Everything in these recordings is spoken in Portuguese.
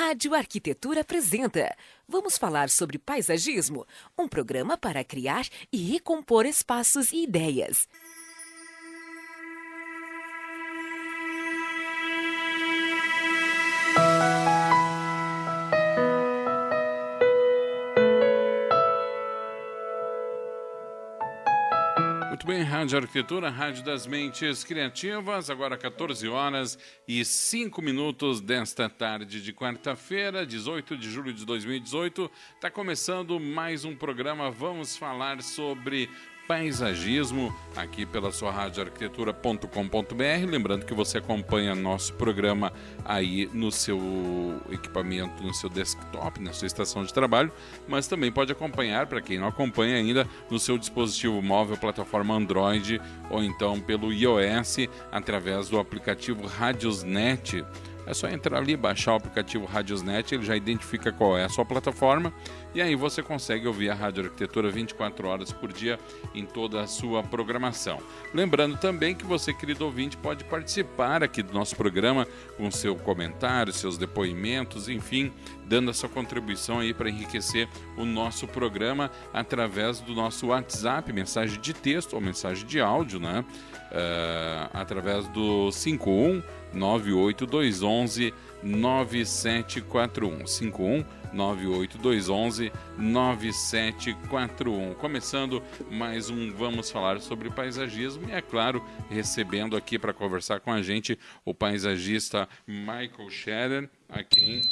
Rádio Arquitetura apresenta. Vamos falar sobre paisagismo, um programa para criar e recompor espaços e ideias. Rádio Arquitetura, Rádio das Mentes Criativas, agora 14 horas e 5 minutos desta tarde de quarta-feira, 18 de julho de 2018. Está começando mais um programa. Vamos falar sobre paisagismo aqui pela sua rádio arquitetura.com.br. Lembrando que você acompanha nosso programa aí no seu equipamento, no seu desktop, na sua estação de trabalho, mas também pode acompanhar, para quem não acompanha ainda, no seu dispositivo móvel, plataforma Android ou então pelo iOS através do aplicativo Radiosnet. É só entrar ali, baixar o aplicativo Radiosnet, ele já identifica qual é a sua plataforma e aí você consegue ouvir a Rádio Arquitetura 24 horas por dia em toda a sua programação. Lembrando também que você, querido ouvinte, pode participar aqui do nosso programa com seu comentário, seus depoimentos, enfim, dando a sua contribuição aí para enriquecer o nosso programa através do nosso WhatsApp, mensagem de texto ou mensagem de áudio, né? Uh, através do 51 98211 9741 51 98211 9741. Começando mais um Vamos Falar sobre Paisagismo e, é claro, recebendo aqui para conversar com a gente o paisagista Michael Scherer, a quem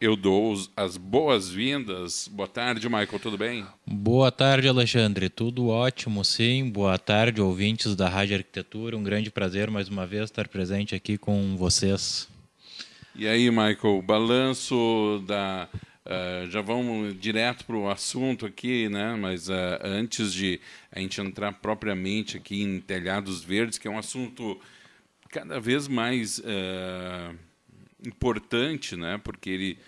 eu dou as boas-vindas. Boa tarde, Michael, tudo bem? Boa tarde, Alexandre. Tudo ótimo, sim. Boa tarde, ouvintes da Rádio Arquitetura. Um grande prazer mais uma vez estar presente aqui com vocês. E aí, Michael, balanço da. Uh, já vamos direto para o assunto aqui, né? Mas uh, antes de a gente entrar propriamente aqui em telhados verdes, que é um assunto cada vez mais uh, importante, né? Porque ele,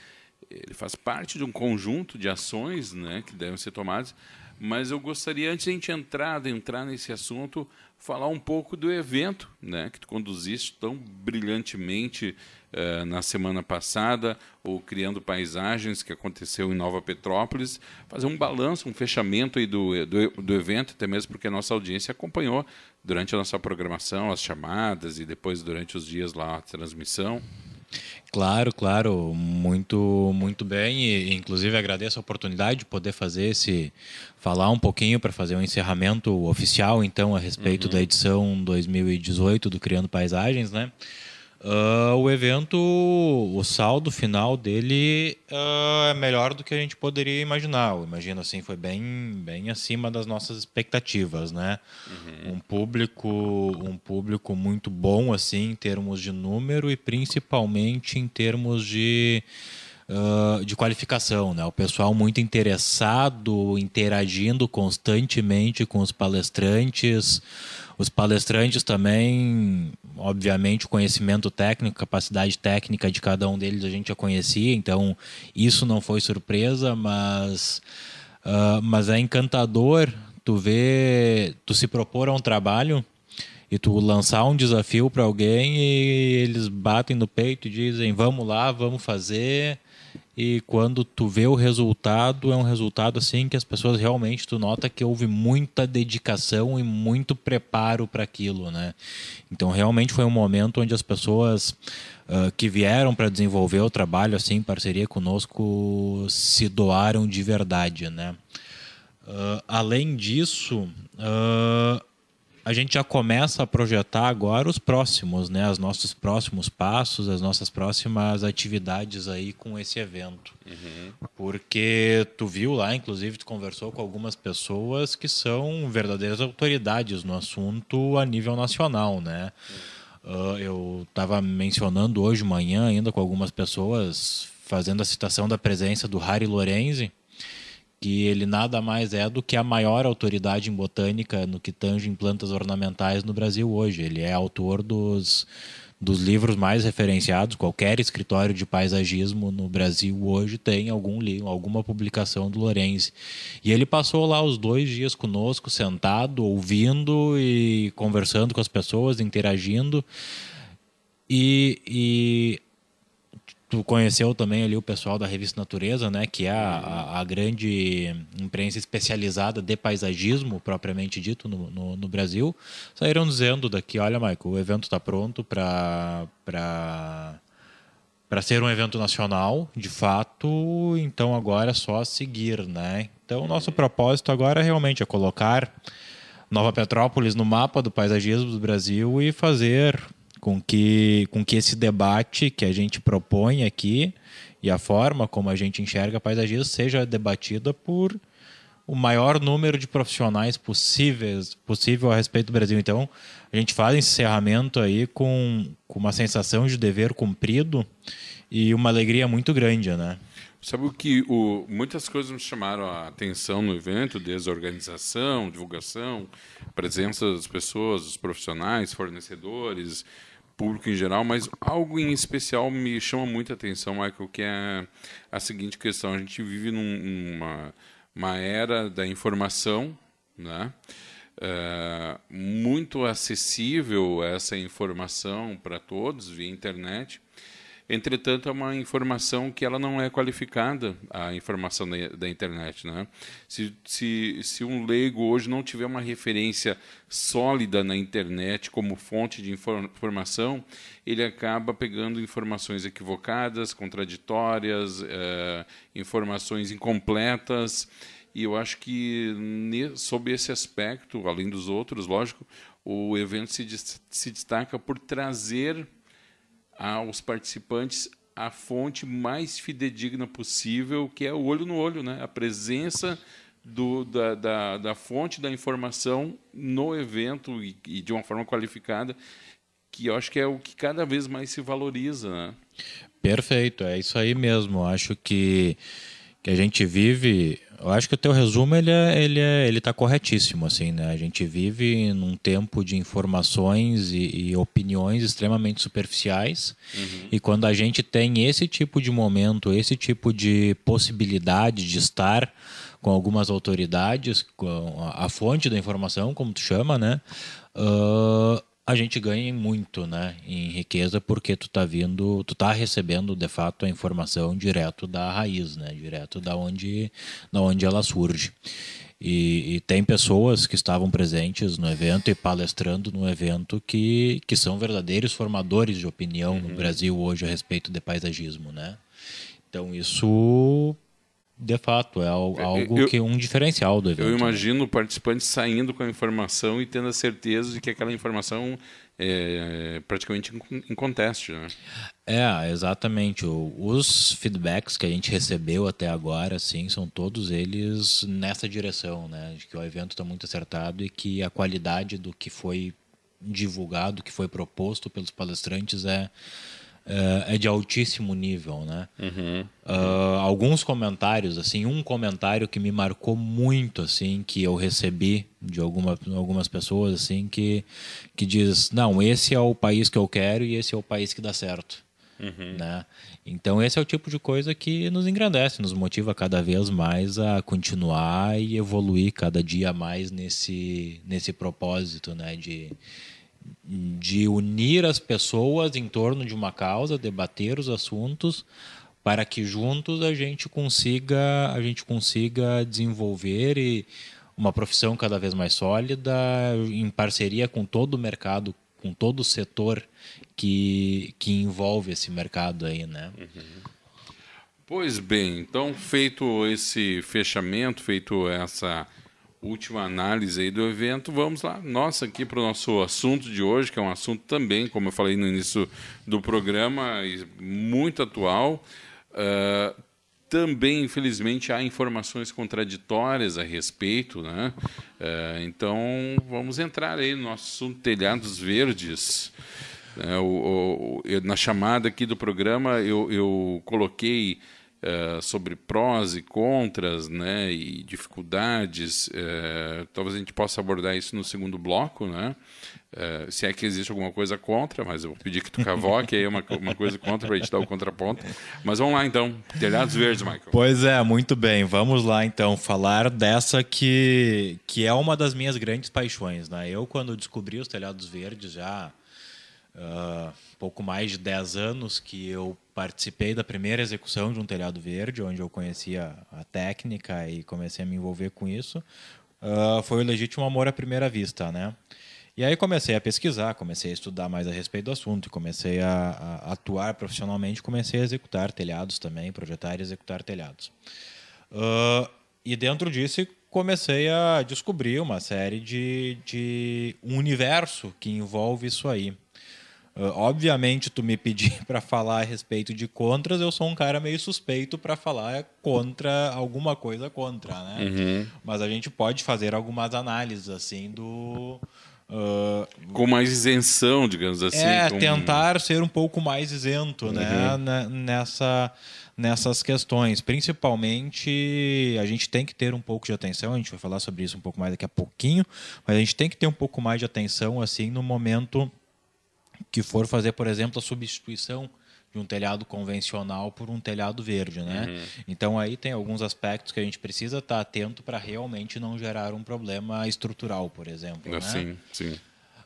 ele faz parte de um conjunto de ações, né? Que devem ser tomadas. Mas eu gostaria, antes de a gente entrar, entrar nesse assunto, falar um pouco do evento, né? Que tu conduziste tão brilhantemente uh, na semana passada, o Criando Paisagens, que aconteceu em Nova Petrópolis, fazer um balanço, um fechamento aí do, do, do evento, até mesmo porque a nossa audiência acompanhou durante a nossa programação, as chamadas e depois durante os dias lá a transmissão. Claro, claro, muito, muito bem. E, inclusive agradeço a oportunidade de poder fazer esse, falar um pouquinho para fazer um encerramento oficial, então, a respeito uhum. da edição 2018 do Criando Paisagens, né? Uh, o evento, o saldo final dele uh, é melhor do que a gente poderia imaginar. Eu imagino assim, foi bem, bem acima das nossas expectativas, né? Uhum. Um público, um público muito bom assim em termos de número e principalmente em termos de Uh, de qualificação, né? O pessoal muito interessado, interagindo constantemente com os palestrantes, os palestrantes também, obviamente, o conhecimento técnico, capacidade técnica de cada um deles a gente já conhecia, então isso não foi surpresa, mas, uh, mas é encantador tu ver, tu se propor a um trabalho e tu lançar um desafio para alguém e eles batem no peito e dizem vamos lá, vamos fazer e quando tu vê o resultado, é um resultado assim que as pessoas realmente tu nota que houve muita dedicação e muito preparo para aquilo, né? Então realmente foi um momento onde as pessoas uh, que vieram para desenvolver o trabalho assim em parceria conosco se doaram de verdade, né? Uh, além disso, uh, a gente já começa a projetar agora os próximos, né? Os nossos próximos passos, as nossas próximas atividades aí com esse evento. Uhum. Porque tu viu lá, inclusive, tu conversou com algumas pessoas que são verdadeiras autoridades no assunto a nível nacional, né? Uhum. Uh, eu estava mencionando hoje de manhã ainda com algumas pessoas, fazendo a citação da presença do Harry Lorenzi, que ele nada mais é do que a maior autoridade em botânica no que tange em plantas ornamentais no Brasil hoje. Ele é autor dos, dos livros mais referenciados. Qualquer escritório de paisagismo no Brasil hoje tem algum livro, alguma publicação do Lorenzi. E ele passou lá os dois dias conosco, sentado, ouvindo e conversando com as pessoas, interagindo. E, e tu conheceu também ali o pessoal da revista Natureza, né, que é a, a, grande imprensa especializada de paisagismo, propriamente dito, no, no, no, Brasil, saíram dizendo daqui, olha, Michael, o evento está pronto para para ser um evento nacional, de fato, então agora é só seguir, né? Então, o nosso propósito agora realmente é colocar Nova Petrópolis no mapa do paisagismo do Brasil e fazer com que, com que esse debate que a gente propõe aqui e a forma como a gente enxerga paisagismo seja debatida por o maior número de profissionais possíveis possível a respeito do Brasil. Então, a gente faz encerramento aí com, com uma sensação de dever cumprido e uma alegria muito grande, né? Sabe o que o, muitas coisas me chamaram a atenção no evento, desde a organização, divulgação, presença das pessoas, dos profissionais, fornecedores, público em geral, mas algo em especial me chama muita atenção, Michael, que é a seguinte questão: a gente vive numa uma era da informação, né? É, muito acessível essa informação para todos via internet Entretanto, é uma informação que ela não é qualificada, a informação da, da internet. Né? Se, se, se um leigo hoje não tiver uma referência sólida na internet como fonte de informação, ele acaba pegando informações equivocadas, contraditórias, é, informações incompletas. E eu acho que, sob esse aspecto, além dos outros, lógico, o evento se, se destaca por trazer aos participantes a fonte mais fidedigna possível, que é o olho no olho, né? a presença do, da, da, da, fonte da informação no evento e, e, de uma forma qualificada, que eu acho que é o que cada vez mais se valoriza. Né? Perfeito, é isso aí mesmo. Acho que, que a gente vive eu acho que o teu resumo ele é, ele é, ele está corretíssimo assim, né? A gente vive num tempo de informações e, e opiniões extremamente superficiais uhum. e quando a gente tem esse tipo de momento, esse tipo de possibilidade de estar com algumas autoridades, com a, fonte da informação, como tu chama, né? Uh, a gente ganha muito, né, em riqueza, porque tu tá vindo, tu tá recebendo de fato a informação direto da raiz, né, direto da onde, da onde ela surge. E, e, tem pessoas que estavam presentes no evento e palestrando no evento que, que são verdadeiros formadores de opinião uhum. no Brasil hoje a respeito de paisagismo, né? Então isso de fato, é algo eu, que um diferencial do evento. Eu né? imagino o participante saindo com a informação e tendo a certeza de que aquela informação é praticamente em conteste. Né? É, exatamente. Os feedbacks que a gente recebeu até agora, assim, são todos eles nessa direção, né? De que o evento está muito acertado e que a qualidade do que foi divulgado, que foi proposto pelos palestrantes é é, é de altíssimo nível, né? Uhum. Uh, alguns comentários, assim, um comentário que me marcou muito, assim, que eu recebi de alguma, algumas pessoas, assim, que, que diz, não, esse é o país que eu quero e esse é o país que dá certo. Uhum. Né? Então esse é o tipo de coisa que nos engrandece, nos motiva cada vez mais a continuar e evoluir cada dia mais nesse, nesse propósito, né? De, de unir as pessoas em torno de uma causa, debater os assuntos para que juntos a gente consiga a gente consiga desenvolver e uma profissão cada vez mais sólida em parceria com todo o mercado, com todo o setor que, que envolve esse mercado aí, né? Uhum. Pois bem, então feito esse fechamento, feito essa última análise aí do evento, vamos lá, nossa, aqui para o nosso assunto de hoje, que é um assunto também, como eu falei no início do programa, muito atual. Uh, também, infelizmente, há informações contraditórias a respeito, né? Uh, então, vamos entrar aí no nosso assunto telhados verdes. Uh, o, o, na chamada aqui do programa, eu, eu coloquei Uh, sobre prós e contras né, e dificuldades. Uh, talvez a gente possa abordar isso no segundo bloco, né? Uh, se é que existe alguma coisa contra, mas eu vou pedir que tu cavoque aí uma, uma coisa contra para a gente dar o contraponto. Mas vamos lá então, telhados verdes, Michael. Pois é, muito bem. Vamos lá então falar dessa que, que é uma das minhas grandes paixões. Né? Eu, quando descobri os telhados verdes já uh, pouco mais de 10 anos que eu participei da primeira execução de um telhado verde, onde eu conhecia a técnica e comecei a me envolver com isso. Uh, foi o legítimo amor à primeira vista, né? E aí comecei a pesquisar, comecei a estudar mais a respeito do assunto, comecei a, a atuar profissionalmente, comecei a executar telhados também, projetar e executar telhados. Uh, e dentro disso comecei a descobrir uma série de, de um universo que envolve isso aí. Uh, obviamente, tu me pedir para falar a respeito de contras, eu sou um cara meio suspeito para falar contra alguma coisa contra, né? Uhum. Mas a gente pode fazer algumas análises assim do Uh, com mais isenção, digamos assim. É, com... tentar ser um pouco mais isento né, uhum. né, nessa, nessas questões. Principalmente, a gente tem que ter um pouco de atenção, a gente vai falar sobre isso um pouco mais daqui a pouquinho, mas a gente tem que ter um pouco mais de atenção assim no momento que for fazer, por exemplo, a substituição de um telhado convencional por um telhado verde, né? Uhum. Então aí tem alguns aspectos que a gente precisa estar atento para realmente não gerar um problema estrutural, por exemplo. né? Sim, sim.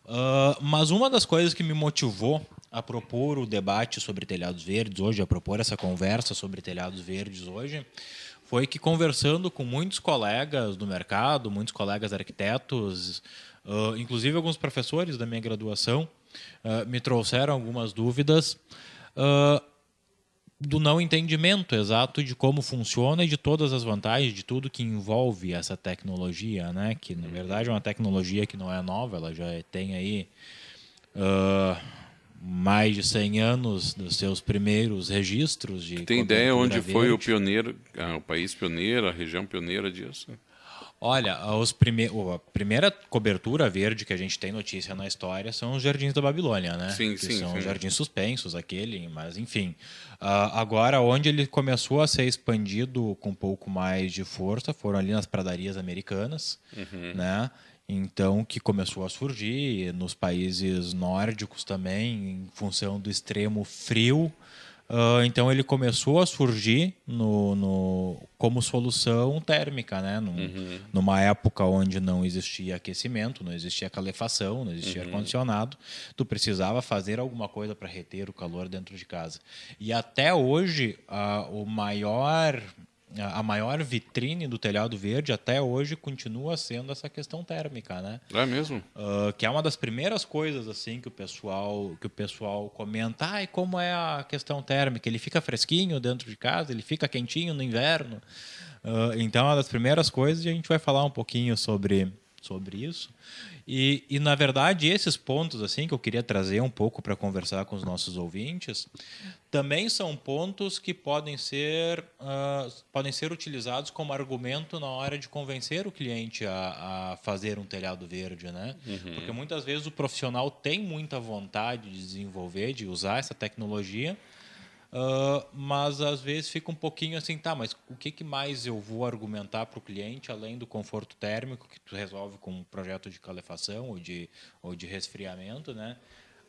Uh, mas uma das coisas que me motivou a propor o debate sobre telhados verdes hoje, a propor essa conversa sobre telhados verdes hoje, foi que conversando com muitos colegas do mercado, muitos colegas arquitetos, uh, inclusive alguns professores da minha graduação, uh, me trouxeram algumas dúvidas uh, do não entendimento exato de como funciona e de todas as vantagens de tudo que envolve essa tecnologia, né? Que na verdade é uma tecnologia que não é nova, ela já tem aí uh, mais de 100 anos dos seus primeiros registros de. Tem ideia onde verde. foi o pioneiro, ah, o país pioneiro, a região pioneira disso? Olha, os prime... a primeira cobertura verde que a gente tem notícia na história são os Jardins da Babilônia, né? Sim, que sim. São sim. os Jardins Suspensos, aquele, mas enfim. Uh, agora, onde ele começou a ser expandido com um pouco mais de força foram ali nas pradarias americanas, uhum. né? Então, que começou a surgir nos países nórdicos também, em função do extremo frio Uh, então ele começou a surgir no, no como solução térmica, né? Num, uhum. Numa época onde não existia aquecimento, não existia calefação, não existia uhum. ar-condicionado, tu precisava fazer alguma coisa para reter o calor dentro de casa. E até hoje, uh, o maior a maior vitrine do telhado verde até hoje continua sendo essa questão térmica, né? É mesmo? Uh, que é uma das primeiras coisas assim que o pessoal que o pessoal comenta. Ah, e como é a questão térmica? Ele fica fresquinho dentro de casa? Ele fica quentinho no inverno? Uh, então, é uma das primeiras coisas e a gente vai falar um pouquinho sobre sobre isso. E, e, na verdade, esses pontos assim que eu queria trazer um pouco para conversar com os nossos ouvintes, também são pontos que podem ser, uh, podem ser utilizados como argumento na hora de convencer o cliente a, a fazer um telhado verde. Né? Uhum. Porque muitas vezes o profissional tem muita vontade de desenvolver, de usar essa tecnologia, Uh, mas às vezes fica um pouquinho assim, tá, mas o que, que mais eu vou argumentar para o cliente além do conforto térmico que tu resolve com um projeto de calefação ou de, ou de resfriamento, né?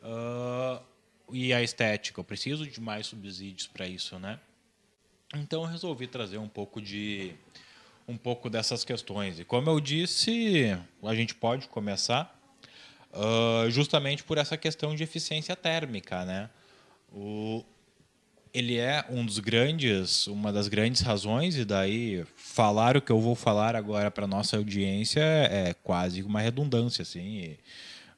Uh, e a estética, eu preciso de mais subsídios para isso, né? Então eu resolvi trazer um pouco de um pouco dessas questões. E como eu disse, a gente pode começar uh, justamente por essa questão de eficiência térmica, né? O, ele é um dos grandes, uma das grandes razões, e daí falar o que eu vou falar agora para nossa audiência é quase uma redundância, assim.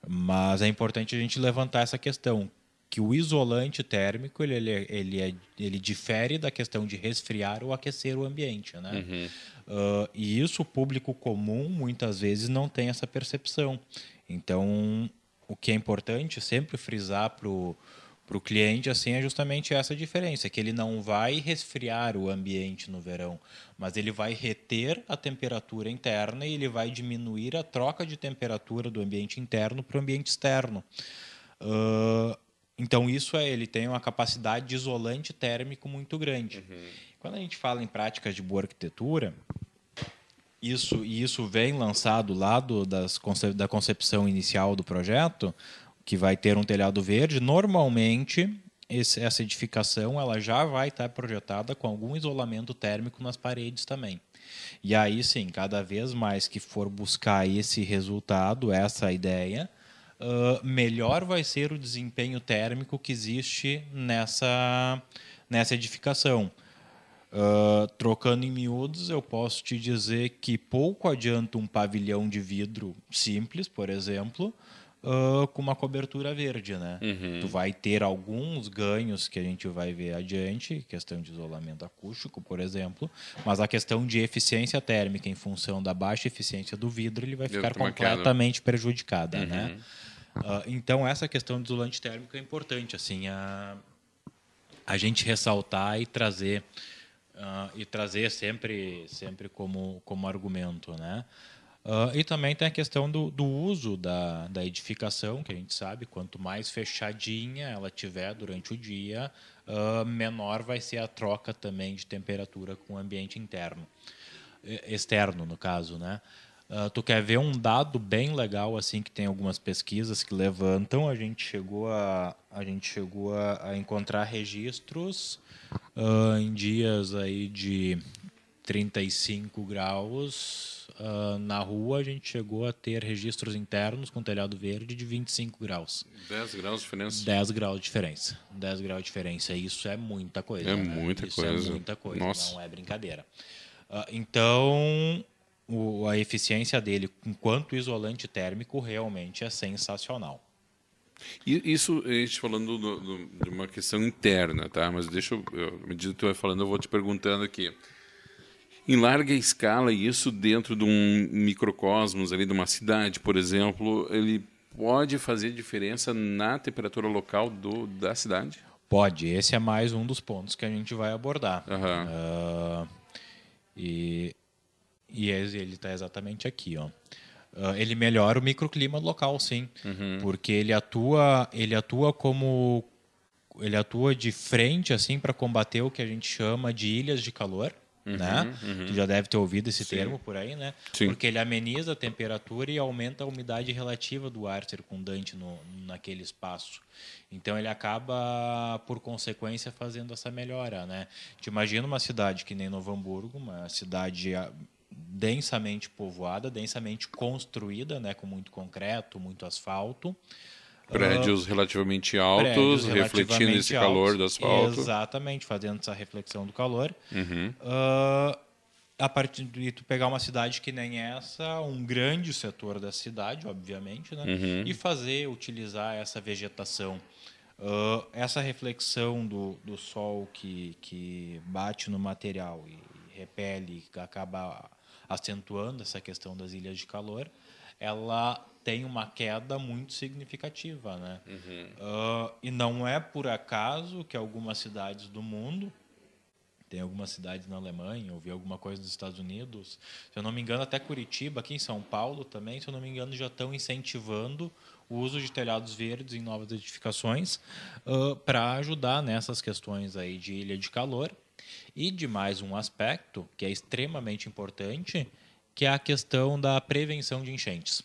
Mas é importante a gente levantar essa questão que o isolante térmico ele, ele, ele, é, ele difere da questão de resfriar ou aquecer o ambiente, né? Uhum. Uh, e isso o público comum muitas vezes não tem essa percepção. Então, o que é importante sempre frisar para o para o cliente assim é justamente essa diferença, que ele não vai resfriar o ambiente no verão, mas ele vai reter a temperatura interna e ele vai diminuir a troca de temperatura do ambiente interno para o ambiente externo. Uh, então isso é, ele tem uma capacidade de isolante térmico muito grande. Uhum. Quando a gente fala em práticas de boa arquitetura, isso e isso vem lançado lá do, das, da concepção inicial do projeto, que vai ter um telhado verde, normalmente esse, essa edificação ela já vai estar projetada com algum isolamento térmico nas paredes também. E aí sim, cada vez mais que for buscar esse resultado, essa ideia, uh, melhor vai ser o desempenho térmico que existe nessa, nessa edificação. Uh, trocando em miúdos, eu posso te dizer que pouco adianta um pavilhão de vidro simples, por exemplo, uh, com uma cobertura verde, né? Uhum. Tu vai ter alguns ganhos que a gente vai ver adiante, questão de isolamento acústico, por exemplo, mas a questão de eficiência térmica em função da baixa eficiência do vidro, ele vai ficar completamente prejudicada, né? uhum. né? Uh, então essa questão do isolante térmico é importante, assim, a, a gente ressaltar e trazer uh, e trazer sempre sempre como como argumento, né? Uh, e também tem a questão do, do uso da, da edificação, que a gente sabe, quanto mais fechadinha ela tiver durante o dia, uh, menor vai ser a troca também de temperatura com o ambiente interno, externo, no caso, né? Uh, tu quer ver um dado bem legal assim que tem algumas pesquisas que levantam? A gente chegou a, a gente chegou a, a encontrar registros em dias aí de 35 graus uh, na rua, a gente chegou a ter registros internos com telhado verde de 25 graus. 10 graus de diferença? 10 graus de diferença. 10 graus de diferença. Isso é muita coisa. É né? muita Isso é coisa. é muita coisa, Nossa. não é brincadeira. Uh, então, o, a eficiência dele, enquanto isolante térmico, realmente é sensacional. Isso, a gente falando do, do, de uma questão interna, tá? Mas deixa eu, à medida que tu vai falando, eu vou te perguntando aqui em larga escala, e isso dentro de um microcosmos ali de uma cidade, por exemplo, ele pode fazer diferença na temperatura local do, da cidade? Pode. Esse é mais um dos pontos que a gente vai abordar. Uhum. Uh, e, e ele está exatamente aqui, ó. Uh, ele melhora o microclima local, sim, uhum. porque ele atua, ele atua como ele atua de frente assim para combater o que a gente chama de ilhas de calor. Uhum, né? Uhum. Tu já deve ter ouvido esse Sim. termo por aí, né? Sim. Porque ele ameniza a temperatura e aumenta a umidade relativa do ar circundante no, naquele espaço. Então ele acaba, por consequência, fazendo essa melhora, né? Te imagina uma cidade que nem Novo Hamburgo, uma cidade ah, densamente povoada, densamente construída, né? Com muito concreto, muito asfalto. Prédios uh, relativamente altos, prédios refletindo relativamente esse altos, calor do asfalto. Exatamente, fazendo essa reflexão do calor. Uhum. Uh, a partir de tu pegar uma cidade que nem essa, um grande setor da cidade, obviamente, né? Uhum. e fazer, utilizar essa vegetação. Uh, essa reflexão do, do sol que, que bate no material e repele, acaba acentuando essa questão das ilhas de calor, ela tem uma queda muito significativa, né? Uhum. Uh, e não é por acaso que algumas cidades do mundo, tem algumas cidades na Alemanha, eu vi alguma coisa nos Estados Unidos, se eu não me engano até Curitiba, aqui em São Paulo também, se eu não me engano já estão incentivando o uso de telhados verdes em novas edificações uh, para ajudar nessas questões aí de ilha de calor e de mais um aspecto que é extremamente importante, que é a questão da prevenção de enchentes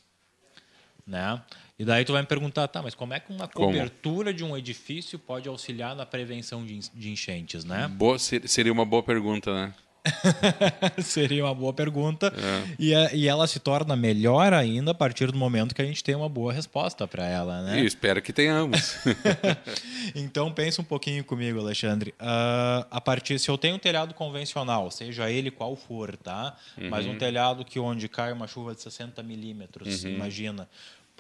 né? E daí tu vai me perguntar, tá, mas como é que uma cobertura como? de um edifício pode auxiliar na prevenção de enchentes, né? Boa, seria uma boa pergunta, né? Seria uma boa pergunta. É. E, é, e ela se torna melhor ainda a partir do momento que a gente tem uma boa resposta para ela, né? E espero que tenhamos. então pensa um pouquinho comigo, Alexandre. Uh, a partir, se eu tenho um telhado convencional, seja ele qual for, tá? Uhum. Mas um telhado que onde cai uma chuva de 60 milímetros, uhum. imagina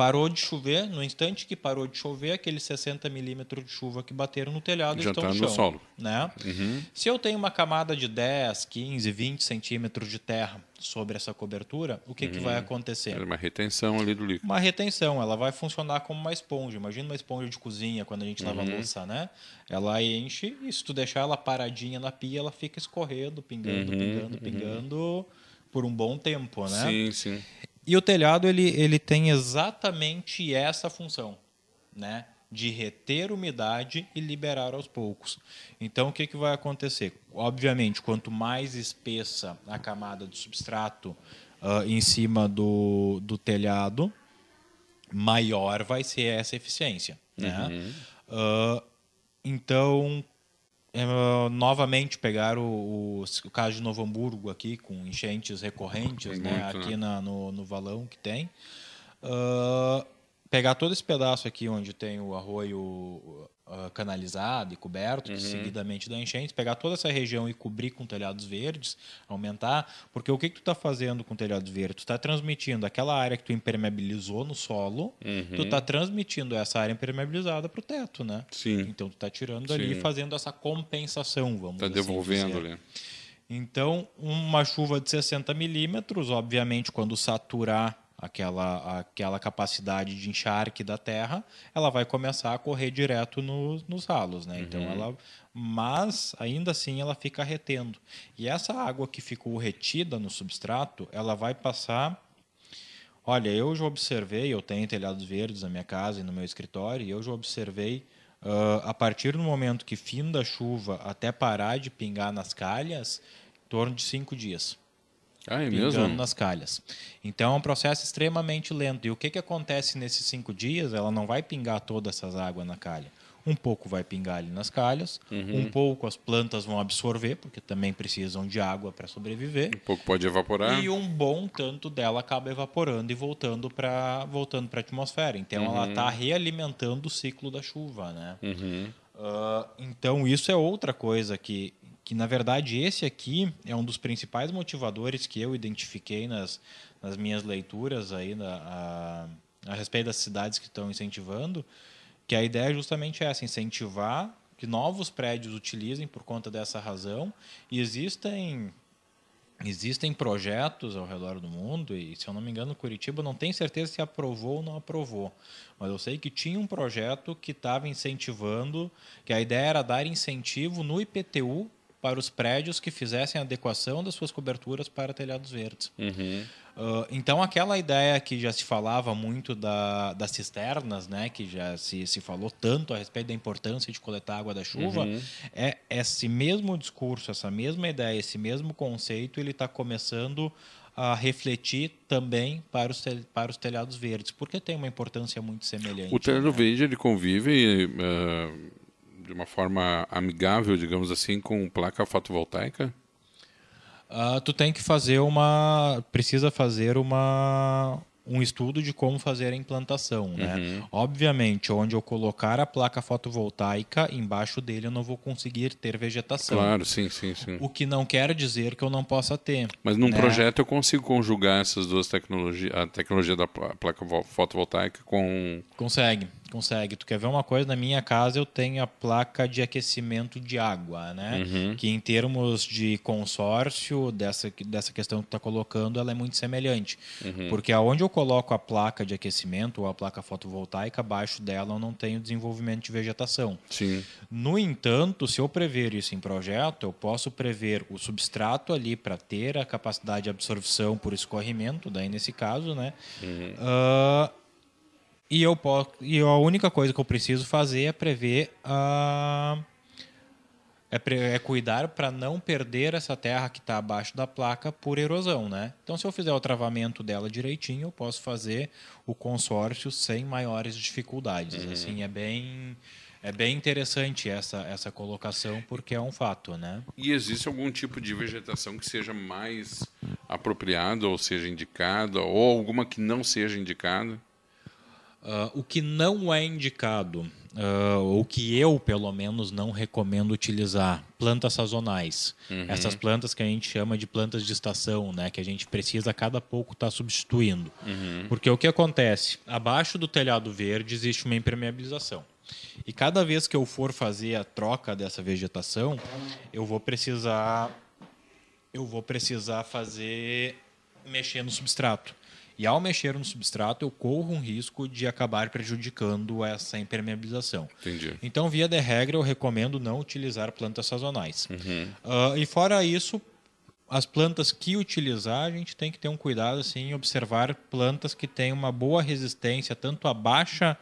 Parou de chover, no instante que parou de chover, aqueles 60 milímetros de chuva que bateram no telhado Já estão tá no, chão, solo. Né? Uhum. Se eu tenho uma camada de 10, 15, 20 centímetros de terra sobre essa cobertura, o que, uhum. que vai acontecer? É uma retenção ali do líquido. Uma retenção, ela vai funcionar como uma esponja. Imagina uma esponja de cozinha quando a gente lava uhum. louça, né? Ela enche e se tu deixar ela paradinha na pia, ela fica escorrendo, pingando, uhum. pingando, uhum. pingando por um bom tempo, né? Sim, sim. E o telhado ele, ele tem exatamente essa função, né? de reter umidade e liberar aos poucos. Então, o que, que vai acontecer? Obviamente, quanto mais espessa a camada de substrato uh, em cima do, do telhado, maior vai ser essa eficiência. Né? Uhum. Uh, então, é, novamente pegar o, o, o, caso de Novo Hamburgo aqui, com enchentes recorrentes, né, aqui Na, no, no valão que tem. Uh, pegar todo esse pedaço aqui onde tem o arroio uh, canalizado e coberto, Uhum. que seguidamente dá enchente, pegar toda essa região e cobrir com telhados verdes, aumentar, porque o que, que tu está fazendo com telhados verdes? Tu está transmitindo aquela área que tu impermeabilizou no solo, Uhum. tu está transmitindo essa área impermeabilizada para o teto, né? Sim. Então tu está tirando ali, Sim. fazendo essa compensação, vamos Está assim devolvendo dizer. ali. Então, uma chuva de 60 milímetros, obviamente, quando saturar aquela, aquela capacidade de encharque da terra, ela vai começar a correr direto no- nos ralos, né? Então, ela, mas ainda assim ela fica retendo. E essa água que ficou retida no substrato, ela vai passar Olha, eu já observei, eu tenho telhados verdes na minha casa e no meu escritório, e eu já observei, ah, a partir do momento que fim da chuva até parar de pingar nas calhas, em torno de cinco dias. Ah, é Pingando mesmo? nas calhas. Então é um processo extremamente lento. E o que, que acontece nesses cinco dias? Ela não vai pingar todas essas águas na calha. Um pouco vai pingar ali nas calhas, Uhum. um pouco as plantas vão absorver, porque também precisam de água para sobreviver. Um pouco pode evaporar. E um bom tanto dela acaba evaporando e voltando para voltando a atmosfera. Então ela está realimentando o ciclo da chuva, né? Uhum. Ah, então isso é outra coisa que, que na verdade esse aqui é um dos principais motivadores que eu identifiquei nas, nas minhas leituras aí na, a, a respeito das cidades que estão incentivando, que a ideia é justamente essa, incentivar que novos prédios utilizem por conta dessa razão. E existem Existem projetos ao redor do mundo, e se eu não me engano, Curitiba não tenho certeza se aprovou ou não aprovou, mas eu sei que tinha um projeto que estava incentivando, que a ideia era dar incentivo no IPTU para os prédios que fizessem adequação das suas coberturas para telhados verdes. Uhum. Uh, então, aquela ideia que já se falava muito da, das cisternas, né, que já se, se falou tanto a respeito da importância de coletar água da chuva, é esse mesmo discurso, essa mesma ideia, esse mesmo conceito, ele está começando a refletir também para os, para os telhados verdes, porque tem uma importância muito semelhante. O telhado né? verde ele convive eh, de uma forma amigável, digamos assim, com placa fotovoltaica? Ah, tu tem que fazer uma. Precisa fazer uma. Um estudo de como fazer a implantação, né? Obviamente, onde eu colocar a placa fotovoltaica, embaixo dele eu não vou conseguir ter vegetação. Claro, sim, sim, sim. O que não quer dizer que eu não possa ter. Mas num né? projeto eu consigo conjugar essas duas tecnologias, a tecnologia da pla- placa vo- fotovoltaica com Consegue, consegue. Tu quer ver uma coisa? Na minha casa eu tenho a placa de aquecimento de água, né? Que em termos de consórcio dessa, dessa questão que tu está colocando, ela é muito semelhante. Porque aonde eu coloco a placa de aquecimento ou a placa fotovoltaica, abaixo dela eu não tenho desenvolvimento de vegetação. sim. No entanto, se eu prever isso em projeto, eu posso prever o substrato ali para ter a capacidade de absorção por escorrimento, daí nesse caso, né? Ah, e eu posso, e a única coisa que eu preciso fazer é prever a é, pre- é cuidar para não perder essa terra que está abaixo da placa por erosão, né? Então, se eu fizer o travamento dela direitinho, eu posso fazer o consórcio sem maiores dificuldades. Assim, é bem é bem interessante essa essa colocação porque é um fato, né? E existe algum tipo de vegetação que seja mais apropriada ou seja indicada ou alguma que não seja indicada? Ah, o que não é indicado, ah, ou que eu, pelo menos, não recomendo utilizar, plantas sazonais. Essas plantas que a gente chama de plantas de estação, né? que a gente precisa a cada pouco estar substituindo. Porque o que acontece? Abaixo do telhado verde existe uma impermeabilização. E cada vez que eu for fazer a troca dessa vegetação, eu vou precisar eu vou precisar fazer mexer no substrato. E ao mexer no substrato, eu corro um risco de acabar prejudicando essa impermeabilização. Entendi. Então, via de regra, eu recomendo não utilizar plantas sazonais. Ah, e fora isso, as plantas que utilizar, a gente tem que ter um cuidado assim, em observar plantas que têm uma boa resistência tanto à baixa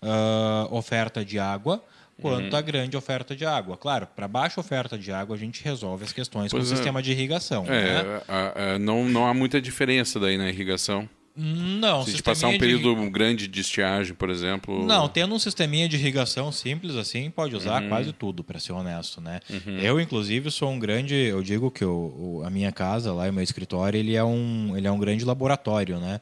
ah, oferta de água quanto à grande oferta de água. Claro, para baixa oferta de água, a gente resolve as questões Pois com é. o sistema de irrigação. né? É, a- a- não, não há muita diferença daí na irrigação. Não, Se a gente passar um sisteminha de- período grande de estiagem, por exemplo. Não, tendo um sisteminha de irrigação simples assim, pode usar Uhum. quase tudo, para ser honesto, né? Eu, inclusive, sou um grande. Eu digo que o- a minha casa lá, o meu escritório, ele é um, ele é um grande laboratório, né?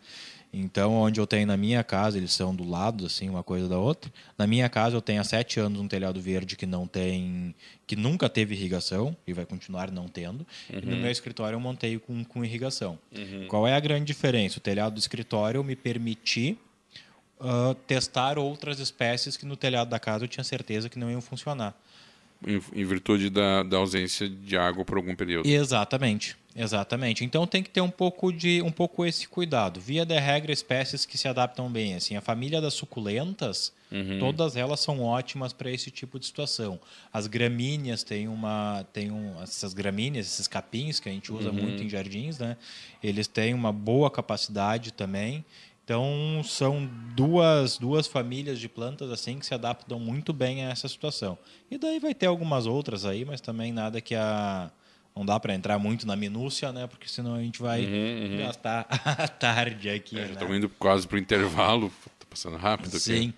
Então, onde eu tenho na minha casa, eles são do lado, assim, uma coisa da outra. Na minha casa, eu tenho há sete anos um telhado verde que não tem, que nunca teve irrigação e vai continuar não tendo. Uhum. E no meu escritório eu montei com, com irrigação. Uhum. Qual é a grande diferença? O telhado do escritório me permitir uh, testar outras espécies que no telhado da casa eu tinha certeza que não iam funcionar. Em, em virtude da, da ausência de água por algum período. Exatamente. Exatamente. Então tem que ter um pouco de um pouco esse cuidado. Via de regra, espécies que se adaptam bem. Assim, a família das suculentas, uhum. todas elas são ótimas para esse tipo de situação. As gramíneas têm uma, têm um, essas gramíneas, esses capins que a gente usa uhum. muito em jardins, né? Eles têm uma boa capacidade também. Então são duas duas famílias de plantas assim que se adaptam muito bem a essa situação. E daí vai ter algumas outras aí, mas também nada que a não dá para entrar muito na minúcia, né? Porque senão a gente vai uhum, uhum. gastar a tarde aqui. É, né? Estamos indo quase para o intervalo, está passando rápido Sim.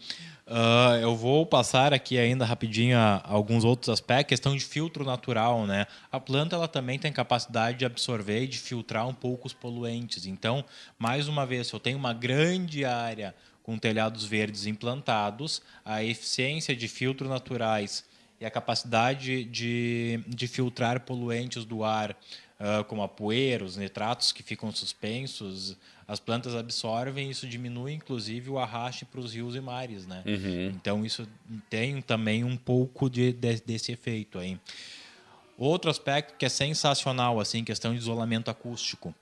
Uh, eu vou passar aqui ainda rapidinho alguns outros aspectos. Questão de filtro natural, né? A planta ela também tem capacidade de absorver e de filtrar um pouco os poluentes. Então, mais uma vez, se eu tenho uma grande área com telhados verdes implantados, a eficiência de filtros naturais e a capacidade de, de filtrar poluentes do ar, uh, como a poeira, os nitratos que ficam suspensos, as plantas absorvem, isso diminui inclusive o arraste para os rios e mares, né? Uhum. Então isso tem também um pouco de, de, desse efeito aí. Outro aspecto que é sensacional, assim, questão de isolamento acústico.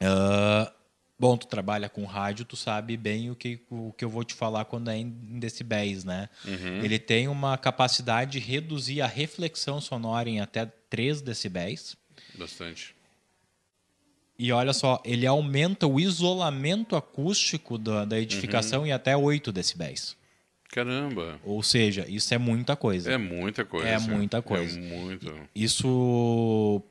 Uh, Bom, tu trabalha com rádio, tu sabe bem o que, o que eu vou te falar quando é em decibéis, né? Uhum. Ele tem uma capacidade de reduzir a reflexão sonora em até 3 decibéis. Bastante. E olha só, ele aumenta o isolamento acústico da, da edificação uhum. em até 8 decibéis. Caramba! Ou seja, isso é muita coisa. É muita coisa. É muita coisa. É muito. Isso,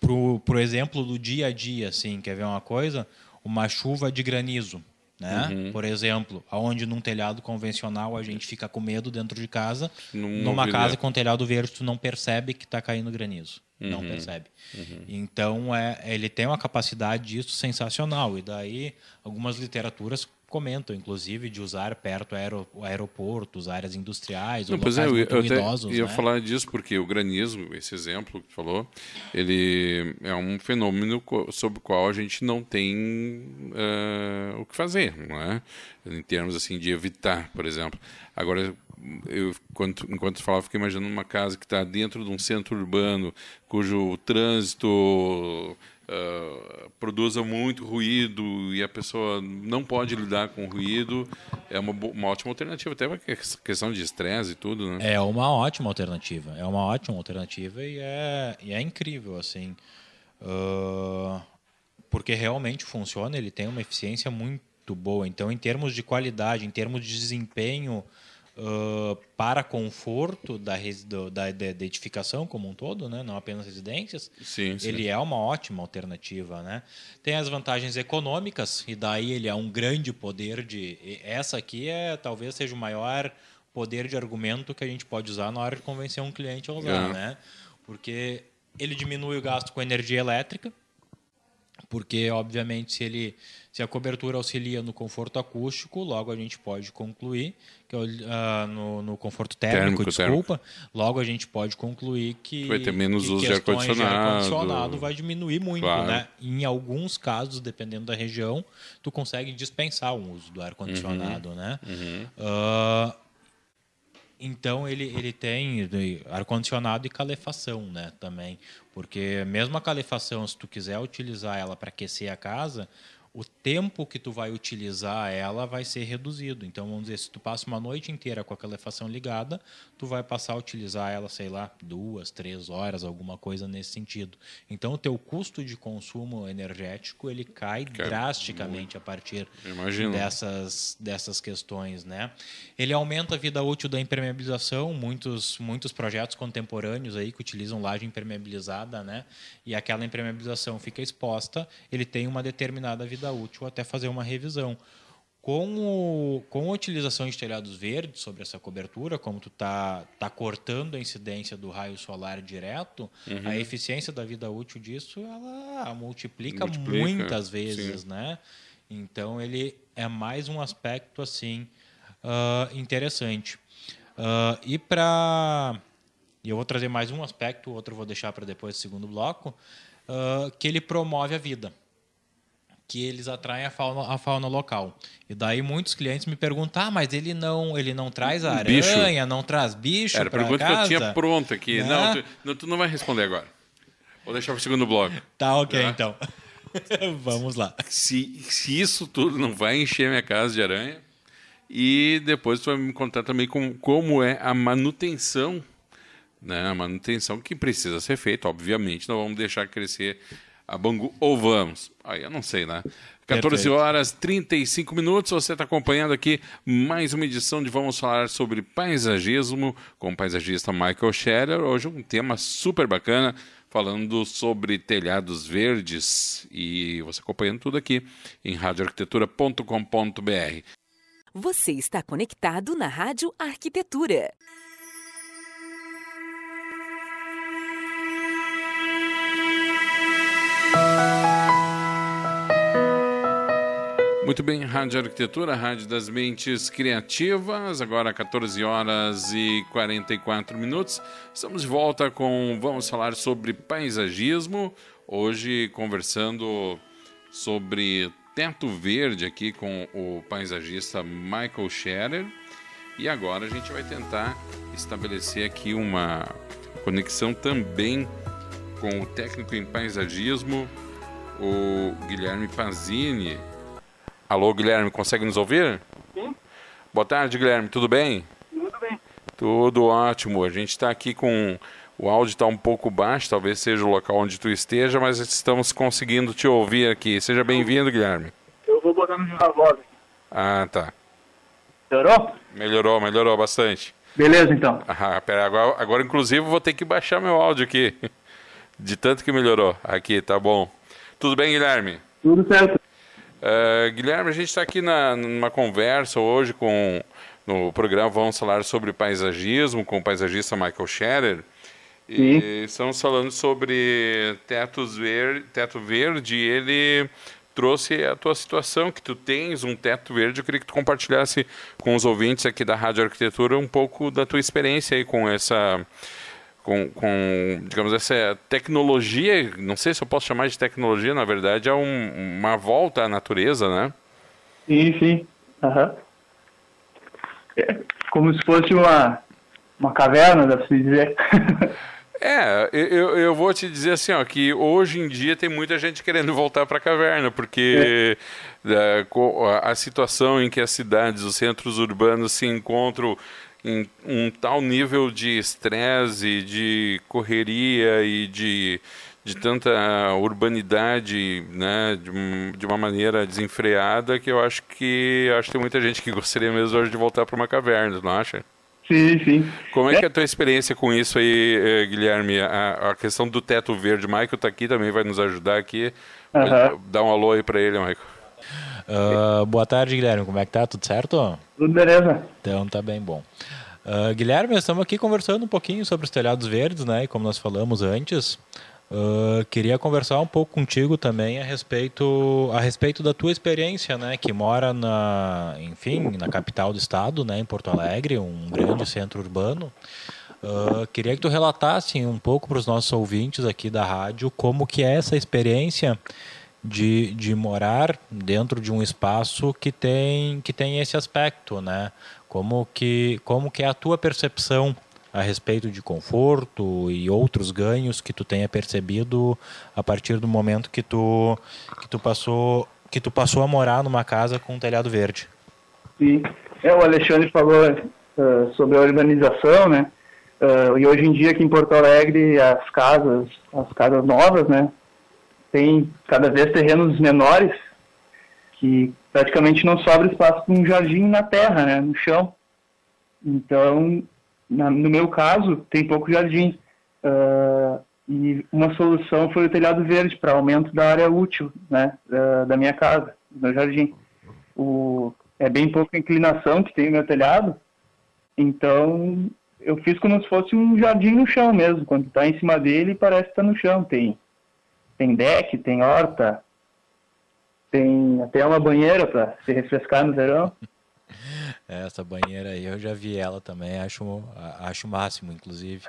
pro, pro exemplo do dia a dia, assim, quer ver uma coisa? uma chuva de granizo. Né? Uhum. Por exemplo, aonde num telhado convencional a gente fica com medo dentro de casa, numa casa com telhado verde tu não percebe que está caindo granizo, uhum. não percebe. Uhum. Então é, ele tem uma capacidade disso sensacional e daí algumas literaturas comentam, inclusive, de usar perto aero, aeroportos, áreas industriais, Não, ou pois é, eu, eu idosos. ia né? falar disso porque o granizo, esse exemplo que tu falou, ele é um fenômeno sobre o qual a gente não tem uh, o que fazer, não é? Em termos assim de evitar, por exemplo. Agora, eu, enquanto, enquanto falava, fiquei imaginando uma casa que está dentro de um centro urbano, cujo trânsito uh, produza muito ruído e a pessoa não pode lidar com o ruído, é uma, uma ótima alternativa. Até uma questão de estresse e tudo, né? É uma ótima alternativa. É uma ótima alternativa e é, e é incrível, assim. Uh, porque realmente funciona, ele tem uma eficiência muito boa. Então, em termos de qualidade, em termos de desempenho uh, para conforto da, da, da, edificação como um todo, né? não apenas residências, sim, sim. ele é uma ótima alternativa. Né? Tem as vantagens econômicas, e daí ele é um grande poder de. Essa aqui é talvez seja o maior poder de argumento que a gente pode usar na hora de convencer um cliente a usar, é. né? Porque ele diminui o gasto com energia elétrica, porque obviamente se ele se a cobertura auxilia no conforto acústico, logo a gente pode concluir que uh, no, no, conforto térmico, térmico desculpa, térmico. logo a gente pode concluir que vai ter menos uso de ar-condicionado, vai diminuir muito, claro. né? Em alguns casos, dependendo da região, tu consegue dispensar o uso do ar-condicionado, uhum. né? Uhum. Uh, então ele, ele tem ar-condicionado e calefação, né, também. Porque mesmo a calefação, se tu quiser utilizar ela para aquecer a casa, o tempo que tu vai utilizar ela vai ser reduzido. Então, vamos dizer, se tu passa uma noite inteira com a calefação ligada, tu vai passar a utilizar ela, sei lá, duas, três horas, alguma coisa nesse sentido. Então, o teu custo de consumo energético ele cai drasticamente a partir dessas, dessas questões, né? Ele aumenta a vida útil da impermeabilização. Muitos, muitos projetos contemporâneos aí que utilizam laje impermeabilizada, né? E aquela impermeabilização fica exposta, ele tem uma determinada vida vida útil até fazer uma revisão. Com, o, com a utilização de telhados verdes sobre essa cobertura, como tu está tá cortando a incidência do raio solar direto, uhum. a eficiência da vida útil disso ela multiplica, multiplica muitas vezes, sim. né? Então ele é mais um aspecto assim uh, interessante. Uh, e para e eu vou trazer mais um aspecto, outro vou deixar para depois do segundo bloco, uh, que ele promove a vida que eles atraem a fauna, a fauna local. E daí muitos clientes me perguntam, ah, mas ele não, ele não traz aranha, bicho. não traz bicho Era a pergunta casa? que eu tinha pronta aqui. Né? Não, tu, não, tu não vai responder agora. Vou deixar para o segundo bloco. Tá, ok, tá? então. Vamos lá. Se, se isso tudo não vai encher minha casa de aranha, e depois tu vai me contar também com, como é a manutenção, né? A manutenção que precisa ser feita, obviamente. Não vamos deixar crescer a Bangu ou vamos? Aí eu não sei, né? 14 Perfeito. horas 35 minutos. Você está acompanhando aqui mais uma edição de Vamos Falar sobre Paisagismo com o paisagista Michael Scherer. Hoje um tema super bacana, falando sobre telhados verdes. E você acompanhando tudo aqui em radioarquitetura.com.br. Você está conectado na Rádio Arquitetura. Muito bem, Rádio Arquitetura, Rádio das Mentes Criativas, agora 14 horas e 44 minutos. Estamos de volta com vamos falar sobre paisagismo. Hoje conversando sobre teto verde aqui com o paisagista Michael Scherer. E agora a gente vai tentar estabelecer aqui uma conexão também com o técnico em paisagismo, o Guilherme Pazini Alô, Guilherme, consegue nos ouvir? Sim. Boa tarde, Guilherme, tudo bem? Tudo bem. Tudo ótimo. A gente está aqui com. O áudio está um pouco baixo, talvez seja o local onde tu esteja, mas estamos conseguindo te ouvir aqui. Seja bem-vindo, Guilherme. Eu vou botar no voz. Ah, tá. Melhorou? Melhorou, melhorou bastante. Beleza, então. Ah, pera, agora, agora, inclusive, vou ter que baixar meu áudio aqui. De tanto que melhorou. Aqui, tá bom. Tudo bem, Guilherme? Tudo certo. Uh, Guilherme, a gente está aqui na, numa conversa hoje com no programa Vamos Falar sobre Paisagismo com o paisagista Michael Scherer. E Sim. estamos falando sobre tetos teto verde. E ele trouxe a tua situação, que tu tens um teto verde. Eu queria que tu compartilhasse com os ouvintes aqui da Rádio Arquitetura um pouco da tua experiência aí com essa com, com, digamos, essa tecnologia, não sei se eu posso chamar de tecnologia, na verdade é um, uma volta à natureza, né? Sim, sim. Uhum. É como se fosse uma, uma caverna, dá pra se dizer. É, eu, eu vou te dizer assim, ó, que hoje em dia tem muita gente querendo voltar para a caverna, porque é. a, a situação em que as cidades, os centros urbanos se encontram em um tal nível de estresse, de correria e de, de tanta urbanidade, né, de, de, uma maneira desenfreada que eu acho que acho que tem muita gente que gostaria mesmo hoje de voltar para uma caverna, não acha? Sim, sim. Como é, é, que é a tua experiência com isso aí, eh, Guilherme? A, a questão do teto verde, Michael está aqui também, vai nos ajudar aqui. Uhum. Dá um alô aí para ele, Michael. Uh, boa tarde, Guilherme. Como é que tá? Tudo certo? Tudo beleza. Então tá bem bom. Uh, Guilherme, estamos aqui conversando um pouquinho sobre os telhados verdes, né? E como nós falamos antes, uh, queria conversar um pouco contigo também a respeito, a respeito da tua experiência, né? Que mora na, enfim, na capital do estado, né? Em Porto Alegre, um grande centro urbano. Uh, queria que tu relatasse um pouco para os nossos ouvintes aqui da rádio como que é essa experiência de, de morar dentro de um espaço que tem, que tem esse aspecto, né? Como que, como que é a tua percepção a respeito de conforto e outros ganhos que tu tenha percebido a partir do momento que tu, que tu passou que tu passou a morar numa casa com um telhado verde? Sim, é, o Alexandre falou uh, sobre a urbanização, né? Uh, e hoje em dia aqui em Porto Alegre as casas, as casas novas, né, tem cada vez terrenos menores que praticamente não sobra espaço para um jardim na terra, né, no chão. Então, na, no meu caso, tem pouco jardim. Uh, e uma solução foi o telhado verde para aumento da área útil né, uh, da minha casa, do meu jardim. O, é bem pouca inclinação que tem o meu telhado, então eu fiz como se fosse um jardim no chão mesmo. Quando está em cima dele, parece que está no chão. Tem tem deck, tem horta, Tem até uma banheira para se refrescar no verão. Essa banheira aí eu já vi ela também, acho, acho o máximo, inclusive.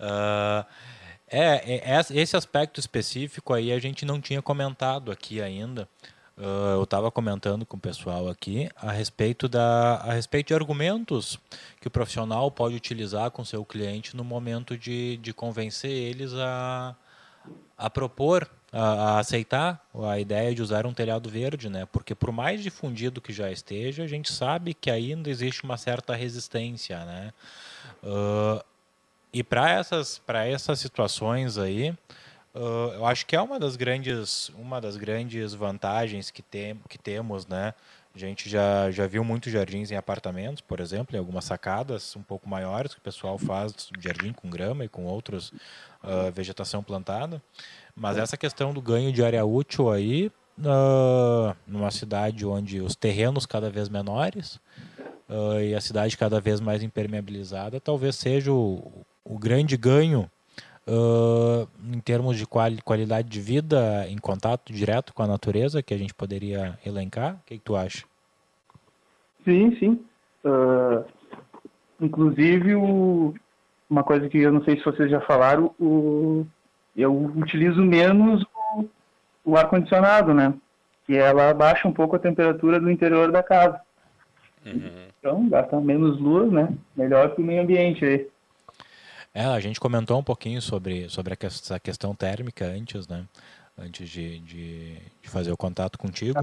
uh, é, é, esse aspecto específico aí a gente não tinha comentado aqui ainda. Uh, eu estava comentando com o pessoal aqui a respeito, da, a respeito de argumentos que o profissional pode utilizar com seu cliente no momento de, de convencer eles a, a propor a, a, aceitar a ideia de usar um telhado verde, né? Porque por mais difundido que já esteja, a gente sabe que ainda existe uma certa resistência, né? Uh, e para essas para essas situações aí, uh, eu acho que é uma das grandes uma das grandes vantagens que tem que temos, né? A gente já, já viu muitos jardins em apartamentos, por exemplo, em algumas sacadas um pouco maiores que o pessoal faz jardim com grama e com outros uh, vegetação plantada. Mas essa questão do ganho de área útil aí, uh, numa cidade onde os terrenos cada vez menores uh, e a cidade cada vez mais impermeabilizada, talvez seja o, o grande ganho uh, em termos de quali qualidade de vida em contato direto com a natureza que a gente poderia elencar. O que, que tu acha? Sim, sim. inclusive, o, uma coisa que eu não sei se vocês já falaram, o eu utilizo menos o, o ar-condicionado, né? Que ela abaixa um pouco a temperatura do interior da casa. Uhum. Então, gasta menos luz, né? Melhor para o meio ambiente aí. É, a gente comentou um pouquinho sobre, sobre essa questão térmica antes, né? Antes de, de, de fazer o contato contigo.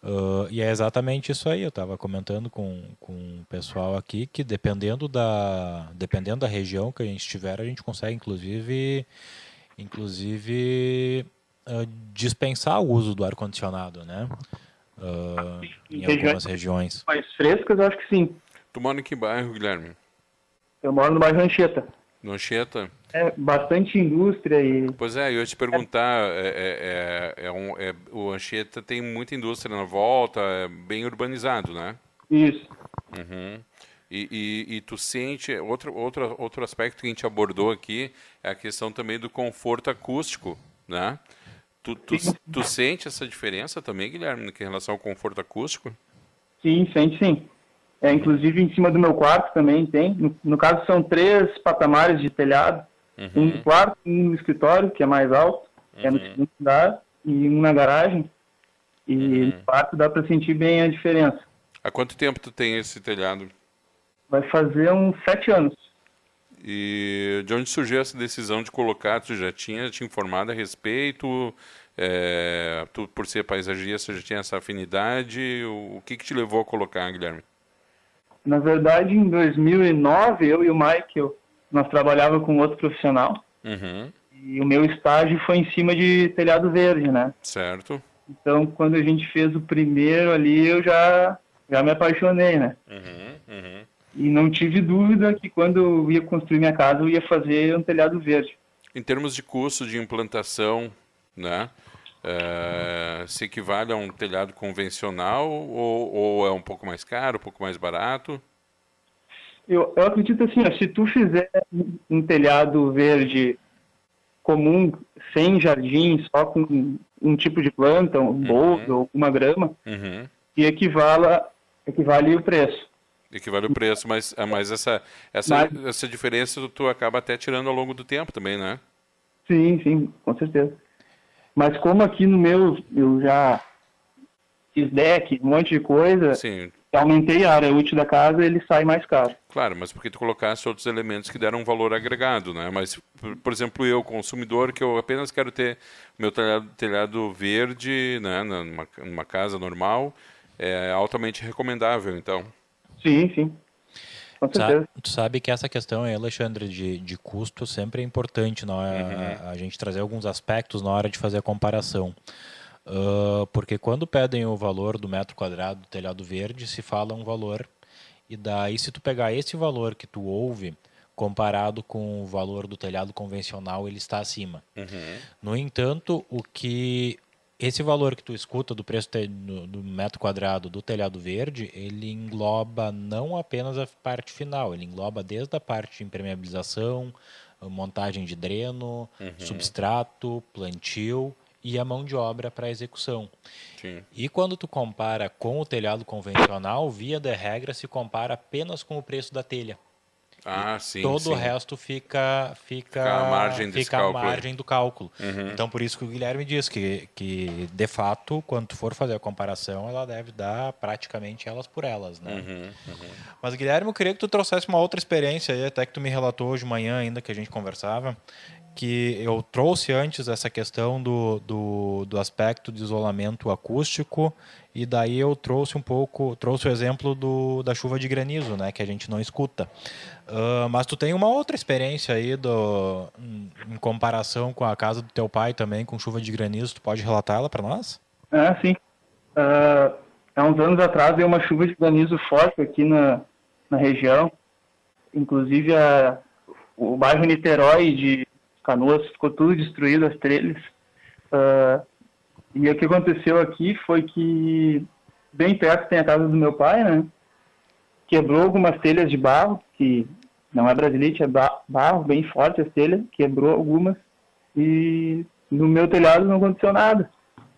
Uh, e é exatamente isso aí. Eu estava comentando com, com o pessoal aqui que dependendo da, dependendo da região que a gente estiver, a gente consegue, inclusive, inclusive uh, dispensar o uso do ar condicionado, né? Uh, em algumas regiões mais frescas, eu acho que sim. Tu mora em que bairro, Guilherme? Eu moro no bairro Anchieta. No Anchieta? É, bastante indústria e... Pois é, eu ia te perguntar, é, é, é, é um, é, o Anchieta tem muita indústria na volta, é bem urbanizado, né? Isso. Uhum. E, e, e, tu sente, outro, outro, outro aspecto que a gente abordou aqui é a questão também do conforto acústico, né? Tu, tu, tu sente essa diferença também, Guilherme, em relação ao conforto acústico? Sim, sente sim. É, inclusive em cima do meu quarto também tem. No, no caso são três patamares de telhado. Uhum. Um no quarto, um no escritório, que é mais alto, uhum. é no uhum. segundo andar, e um na garagem. E uhum. no quarto dá para sentir bem a diferença. Há quanto tempo tu tem esse telhado? Vai fazer uns sete anos. E de onde surgiu essa decisão de colocar? Tu já tinha te informado a respeito? É, tu, por ser paisagista, já tinha essa afinidade? O, o que, que te levou a colocar, Guilherme? Na verdade, em 2009, eu e o Michael, nós trabalhávamos com outro profissional. Uhum. E o meu estágio foi em cima de telhado verde, né? Certo. Então, quando a gente fez o primeiro ali, eu já, já me apaixonei, né? Uhum, uhum. E não tive dúvida que quando eu ia construir minha casa, eu ia fazer um telhado verde. Em termos de custo de implantação, né? É, se equivale a um telhado convencional ou, ou, é um pouco mais caro, um pouco mais barato? Eu, eu acredito assim, ó, se tu fizer um telhado verde comum, sem jardim, só com um tipo de planta, um uhum. boldo ou uma grama, uhum. que equivala, equivale o preço equivale o preço, mas, ah, mas essa, essa, mas... essa diferença tu acaba até tirando ao longo do tempo também, né? Sim, sim, com certeza. Mas como aqui no meu eu já fiz deck, um monte de coisa, sim. aumentei a área útil da casa, ele sai mais caro. Claro, mas porque tu colocaste outros elementos que deram um valor agregado, né? Mas, por, por exemplo, eu, consumidor, que eu apenas quero ter meu telhado, telhado verde, né, numa, numa casa normal, é altamente recomendável, então. Sim, sim. Com certeza. Tu sabe que essa questão, Alexandre, de, de custo sempre é importante na hora, uhum. a, a, gente trazer alguns aspectos na hora de fazer a comparação. Uh, porque quando pedem o valor do metro quadrado do telhado verde, se fala um valor. E daí, se tu pegar esse valor que tu ouve, comparado com o valor do telhado convencional, ele está acima. Uhum. No entanto, o que esse valor que tu escuta do preço do metro quadrado do telhado verde, ele engloba não apenas a parte final, ele engloba desde a parte de impermeabilização, montagem de dreno, uhum. substrato, plantio e a mão de obra para execução. Sim. E quando tu compara com o telhado convencional, via de regra se compara apenas com o preço da telha. Ah, sim. Todo sim. o resto fica fica, Fica à margem fica à margem do cálculo. Uhum. Então por isso que o Guilherme diz que, que de fato, quando for fazer a comparação, ela deve dar praticamente elas por elas, né? Uhum, Mas Guilherme, eu queria que tu trouxesse uma outra experiência aí, até que tu me relatou hoje de manhã ainda que a gente conversava, que eu trouxe antes essa questão do, do, do aspecto de isolamento acústico e daí eu trouxe um pouco, trouxe o exemplo do, da chuva de granizo, né, que a gente não escuta. Ah, mas tu tem uma outra experiência aí do, em comparação com a casa do teu pai também, com chuva de granizo, tu pode relatar ela para nós? Ah, sim. Ah, há uns anos atrás veio uma chuva de granizo forte aqui na, na região. Inclusive a, o bairro Niterói de Canoas ficou tudo destruído, as trilhas. Ah, e o que aconteceu aqui foi que bem perto tem a casa do meu pai, né? Quebrou algumas telhas de barro, que não é brasilite, é ba- barro, bem forte as telhas, quebrou algumas. E no meu telhado não aconteceu nada.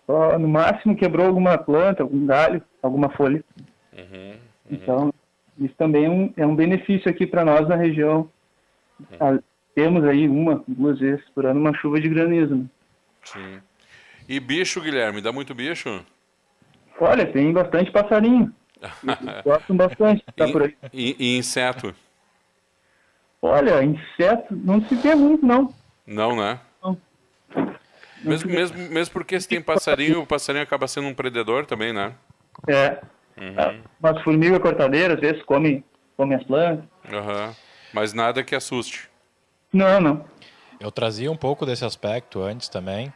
Só, no máximo quebrou alguma planta, algum galho, alguma folha. Uhum. Então, isso também é um, é um benefício aqui para nós na região. Ah, temos aí uma, duas vezes por ano uma chuva de granizo. né? Sim. E bicho, Guilherme, dá muito bicho? Olha, tem bastante passarinho. Gostam bastante de estar por aí. E, e inseto? Olha, inseto não se vê muito, não. Não, né? Não. Mesmo, mesmo, mesmo porque se tem passarinho, o passarinho acaba sendo um predador também, né? É. Ah, Umas formigas cortadeiras, às vezes, comem, comem as plantas. Aham. Mas nada que assuste. Não, não. Eu trazia um pouco desse aspecto antes também,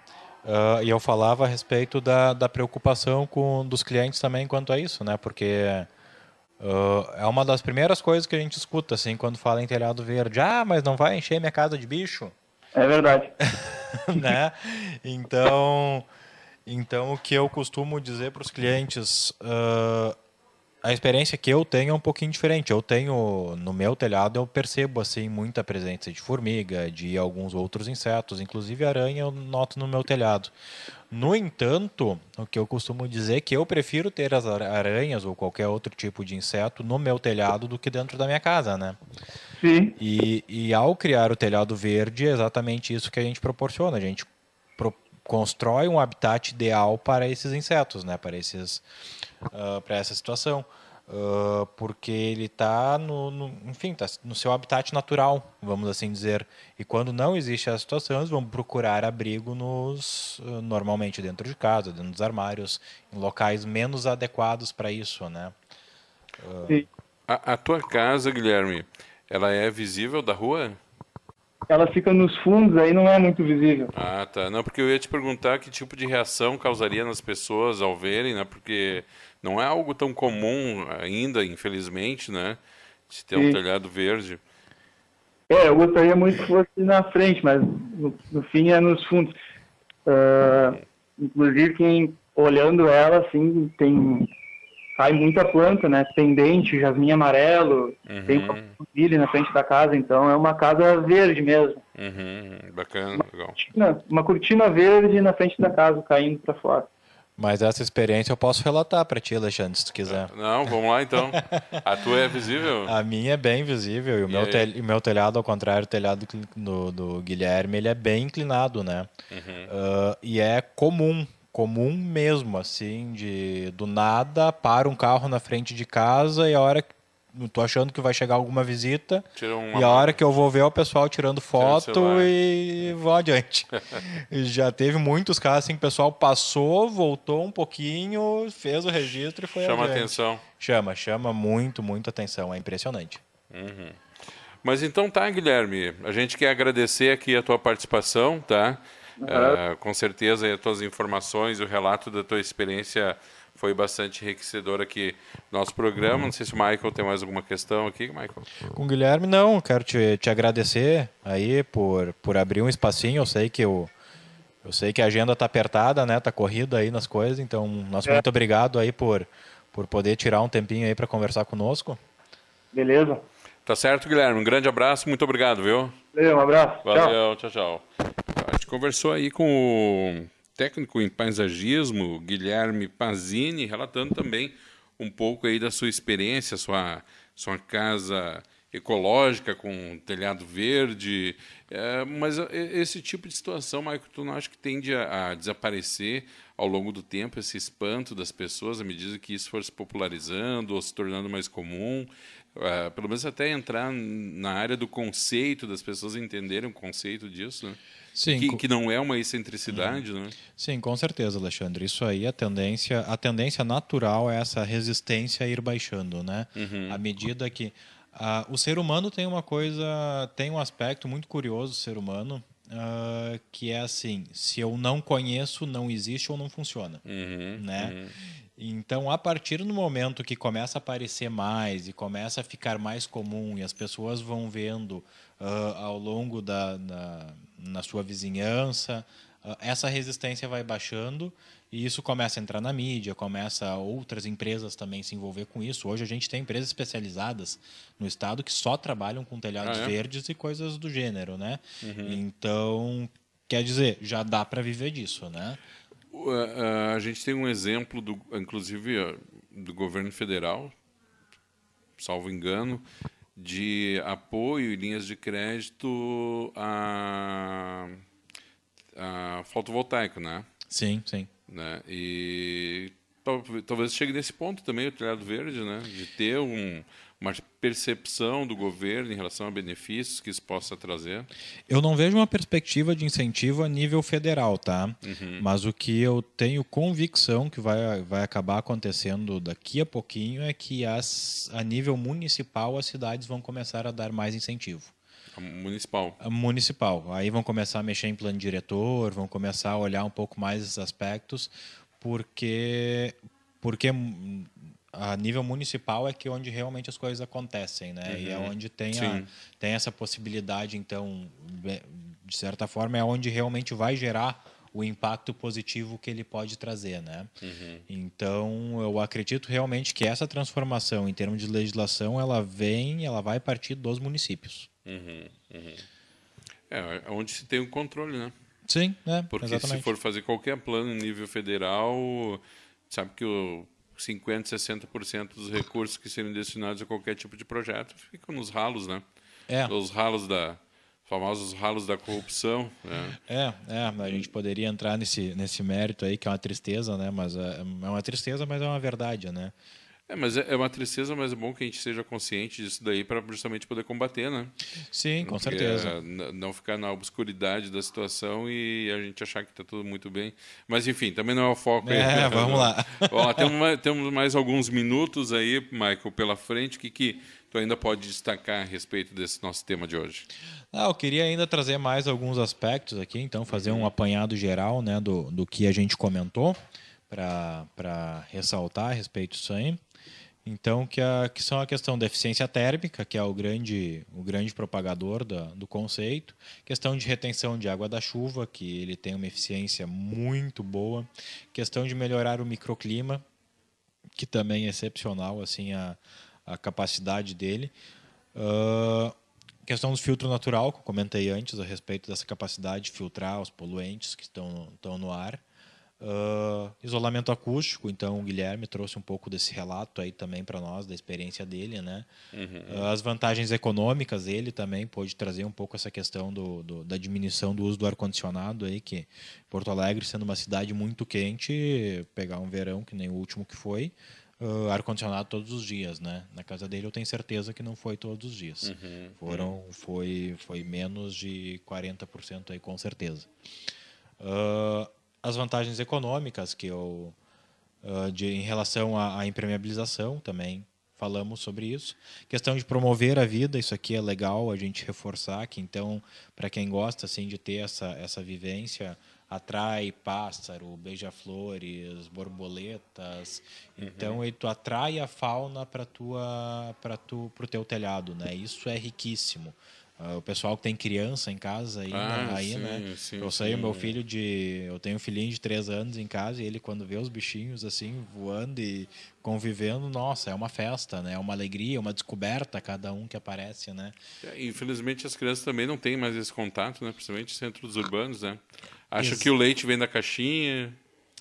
ah, e eu falava a respeito da, da preocupação com dos clientes também quanto a isso, né? Porque ah, é uma das primeiras coisas que a gente escuta, assim, quando fala em telhado verde. Ah, mas não vai encher minha casa de bicho, É verdade. né? Então, então o que eu costumo dizer para os clientes, ah, a experiência que eu tenho é um pouquinho diferente. Eu tenho no meu telhado eu percebo assim muita presença de formiga, de alguns outros insetos, inclusive aranha eu noto no meu telhado. No entanto, o que eu costumo dizer é que eu prefiro ter as ara- aranhas ou qualquer outro tipo de inseto no meu telhado do que dentro da minha casa, né? Sim. E, e ao criar o telhado verde, é exatamente isso que a gente proporciona. A gente pro- constrói um habitat ideal para esses insetos, né? Para esses, ah, para essa situação, Ah, porque ele está no, no- enfim, tá no seu habitat natural, vamos assim dizer. E quando não existe essa situação, eles vão procurar abrigo nos, ah, normalmente dentro de casa, dentro dos armários, em locais menos adequados para isso, né? Sim. A, a tua casa, Guilherme, ela é visível da rua? Ela fica nos fundos, aí não é muito visível. Ah, tá. Não, porque eu ia te perguntar que tipo de reação causaria nas pessoas ao verem, né? Porque não é algo tão comum ainda, infelizmente, né? De ter um Sim. telhado verde. É, eu gostaria muito que fosse na frente, mas no, no fim é nos fundos. Ah, inclusive, quem olhando ela, assim, tem cai muita planta, né? Pendente, jasmim amarelo, tem uma pilha na frente da casa, então é uma casa verde mesmo. Uhum, bacana, legal. Cortina- Uma cortina verde na frente da casa, caindo para fora. Mas essa experiência eu posso relatar para ti, Alexandre, se tu quiser. Não, vamos lá então. A tua é visível? A minha é bem visível e o meu, tel- meu telhado, ao contrário do telhado do, do Guilherme, ele é bem inclinado, né? Ah, e é comum, comum mesmo, assim, de do nada para um carro na frente de casa e a hora que eu tô achando que vai chegar alguma visita Tira uma e a hora que eu vou ver o pessoal tirando foto e vou adiante. Já teve muitos casos assim que o pessoal passou, voltou um pouquinho, fez o registro e foi Chama adiante. atenção. Chama, chama muito, muito atenção. É impressionante. Mas então tá, Guilherme. A gente quer agradecer aqui a tua participação, tá? Ah, com certeza as tuas informações, o relato da tua experiência foi bastante enriquecedor aqui no nosso programa. Não sei se o Michael tem mais alguma questão aqui, Michael. Com o Guilherme, não. eu Quero te, te agradecer aí por, por abrir um espacinho. Eu sei que o eu sei que a agenda tá apertada, né? Tá corrida aí nas coisas. Então, nosso É. muito obrigado aí por, por poder tirar um tempinho aí para conversar conosco. Beleza? Tá certo, Guilherme? Um grande abraço, muito obrigado, viu? Valeu, um abraço. Tchau. Valeu, tchau, tchau. A gente conversou aí com o técnico em paisagismo, Guilherme Pazini, relatando também um pouco aí da sua experiência, sua, sua casa ecológica com telhado verde, é, mas esse tipo de situação, Michael, tu não acha que tende a, a, desaparecer ao longo do tempo, esse espanto das pessoas, à medida que isso for se popularizando ou se tornando mais comum? É, pelo menos até entrar na área do conceito, das pessoas entenderem o conceito disso, né? Sim, que, que, não é uma excentricidade, uhum. né? Sim, com certeza, Alexandre. Isso aí, a tendência, a tendência natural é essa resistência a ir baixando, né? Uhum. À medida que uh, o ser humano tem uma coisa, tem um aspecto muito curioso, o ser humano, uh, que é assim: se eu não conheço, não existe ou não funciona, uhum. né? Uhum. Então, a partir do momento que começa a aparecer mais e começa a ficar mais comum e as pessoas vão vendo uh, ao longo da na, na sua vizinhança, uh, essa resistência vai baixando e isso começa a entrar na mídia, começa outras empresas também se envolver com isso. Hoje a gente tem empresas especializadas no estado que só trabalham com telhados ah, é? verdes e coisas do gênero, né? Uhum. Então, quer dizer, já dá para viver disso, né? a gente tem um exemplo, do, inclusive, do governo federal, salvo engano, de apoio e linhas de crédito a, a fotovoltaico, né? Sim, sim. Né? E talvez chegue nesse ponto também o telhado verde, né? De ter um, uma percepção do governo em relação a benefícios que isso possa trazer? Eu não vejo uma perspectiva de incentivo a nível federal, tá? Uhum. Mas o que eu tenho convicção que vai, vai acabar acontecendo daqui a pouquinho é que as, a nível municipal as cidades vão começar a dar mais incentivo. Municipal. Municipal. Aí vão começar a mexer em plano diretor, vão começar a olhar um pouco mais esses aspectos, porque porque a nível municipal é que onde realmente as coisas acontecem, né? Uhum. E é uhum. onde tem, a, tem essa possibilidade, então, de certa forma, é onde realmente vai gerar o impacto positivo que ele pode trazer, né? Uhum. Então, eu acredito realmente que essa transformação em termos de legislação, ela vem, ela vai partir dos municípios. Uhum. uhum. É, é onde se tem o controle, né? Sim, é, Porque exatamente. se for fazer qualquer plano em nível federal, sabe que o 50%, 60% dos recursos que seriam destinados a qualquer tipo de projeto ficam nos ralos, né? É. Os ralos da famosos ralos da corrupção. Né? É, é, a gente poderia entrar nesse nesse mérito aí que é uma tristeza, né? Mas é, é uma tristeza, mas é uma verdade, né? É, mas é, é uma tristeza, mas é bom que a gente seja consciente disso daí para justamente poder combater, né? Sim, com Porque, certeza. É, não ficar na obscuridade da situação e a gente achar que está tudo muito bem. Mas, enfim, também não é o foco. É, aí, vamos lá. Bom, temos, temos mais alguns minutos aí, Michael, pela frente. O que, que tu ainda pode destacar a respeito desse nosso tema de hoje? Ah, eu queria ainda trazer mais alguns aspectos aqui, então fazer um apanhado geral né, do, do que a gente comentou para ressaltar a respeito disso aí. Então, que, a, que são a questão da eficiência térmica, que é o grande, o grande propagador da, do conceito, questão de retenção de água da chuva, que ele tem uma eficiência muito boa, questão de melhorar o microclima, que também é excepcional assim a, a capacidade dele. Uh, questão do filtro natural, que eu comentei antes a respeito dessa capacidade de filtrar os poluentes que estão, estão no ar. Uh, isolamento acústico, então o Guilherme trouxe um pouco desse relato aí também para nós, da experiência dele, né? Uhum. Uh, as vantagens econômicas, ele também pôde trazer um pouco essa questão do, do da diminuição do uso do ar-condicionado aí, que Porto Alegre, sendo uma cidade muito quente, pegar um verão que nem o último que foi, uh, ar-condicionado todos os dias, né? Na casa dele eu tenho certeza que não foi todos os dias. Uhum. Foram, uhum. foi, foi menos de 40% aí com certeza. Uh, as vantagens econômicas que eu uh, de, em relação à, à impermeabilização também falamos sobre isso. Questão de promover a vida, isso aqui é legal a gente reforçar que então para quem gosta assim de ter essa essa vivência atrai pássaro, beija-flores, borboletas. Uhum. Então ele tu atrai a fauna para tua para tu pro teu telhado, né? Isso é riquíssimo. Uh, o pessoal que tem criança em casa aí, Ah, né? aí sim, né? sim, eu sei, o meu filho de. Eu tenho um filhinho de três anos em casa e ele, quando vê os bichinhos assim, voando e convivendo, nossa, é uma festa, né? É uma alegria, uma descoberta cada um que aparece, né? É, Infelizmente as crianças também não têm mais esse contato, né? Principalmente centros urbanos, né? Acham Ex- que o leite vem da caixinha.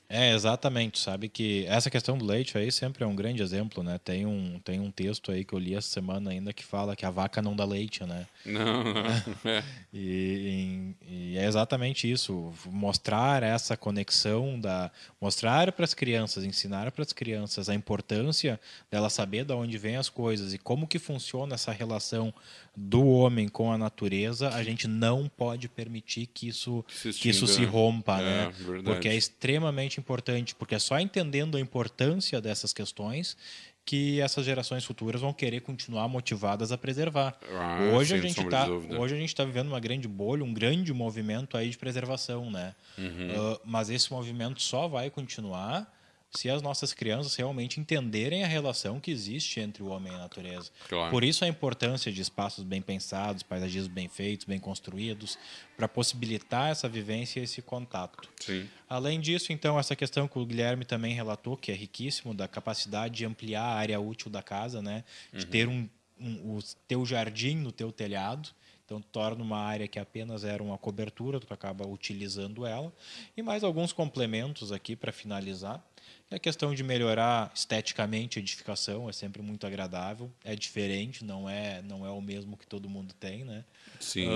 É, exatamente. Sabe que essa questão do leite aí sempre é um grande exemplo, né? Tem um, tem um texto aí que eu li essa semana ainda que fala que a vaca não dá leite, né? Não, não. É. E, e- e é exatamente isso, mostrar essa conexão da mostrar para as crianças, ensinar para as crianças a importância dela saber de onde vêm as coisas e como que funciona essa relação do homem com a natureza, a gente não pode permitir que isso Se que isso se rompa, É, né? verdade. Porque é extremamente importante, porque é só entendendo a importância dessas questões que essas gerações futuras vão querer continuar motivadas a preservar. Ah, hoje sem a gente tá, hoje a gente está vivendo uma grande bolha, um grande movimento aí de preservação, né? Uhum. Ah, mas esse movimento só vai continuar se as nossas crianças realmente entenderem a relação que existe entre o homem e a natureza. Claro. Por isso a importância de espaços bem pensados, paisagismos bem feitos, bem construídos, para possibilitar essa vivência e esse contato. Sim. Além disso, então, essa questão que o Guilherme também relatou, que é riquíssimo, da capacidade de ampliar a área útil da casa, né? De ter um, um, o teu jardim no teu telhado. Então, torna uma área que apenas era uma cobertura, tu acaba utilizando ela. E mais alguns complementos aqui para finalizar. É a questão de melhorar esteticamente a edificação, é sempre muito agradável. É diferente, não é, não é o mesmo que todo mundo tem, né? Sim.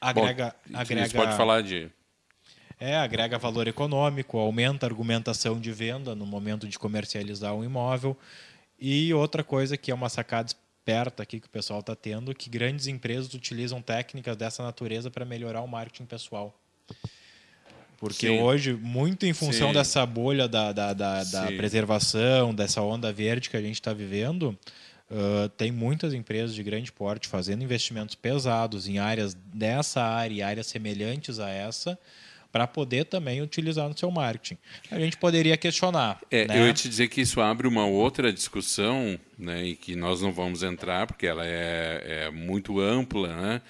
Ah, agrega- Bom, agrega- pode falar de. É, agrega valor econômico, aumenta a argumentação de venda no momento de comercializar um imóvel. E outra coisa que é uma sacada esperta aqui que o pessoal está tendo, que grandes empresas utilizam técnicas dessa natureza para melhorar o marketing pessoal. Porque Sim. hoje, muito em função Sim. dessa bolha da, da, da, da preservação, dessa onda verde que a gente está vivendo, ah, tem muitas empresas de grande porte fazendo investimentos pesados em áreas dessa área e áreas semelhantes a essa, para poder também utilizar no seu marketing. A gente poderia questionar. É, né? Eu ia te dizer que isso abre uma outra discussão, né, e que nós não vamos entrar, porque ela é, é muito ampla, né,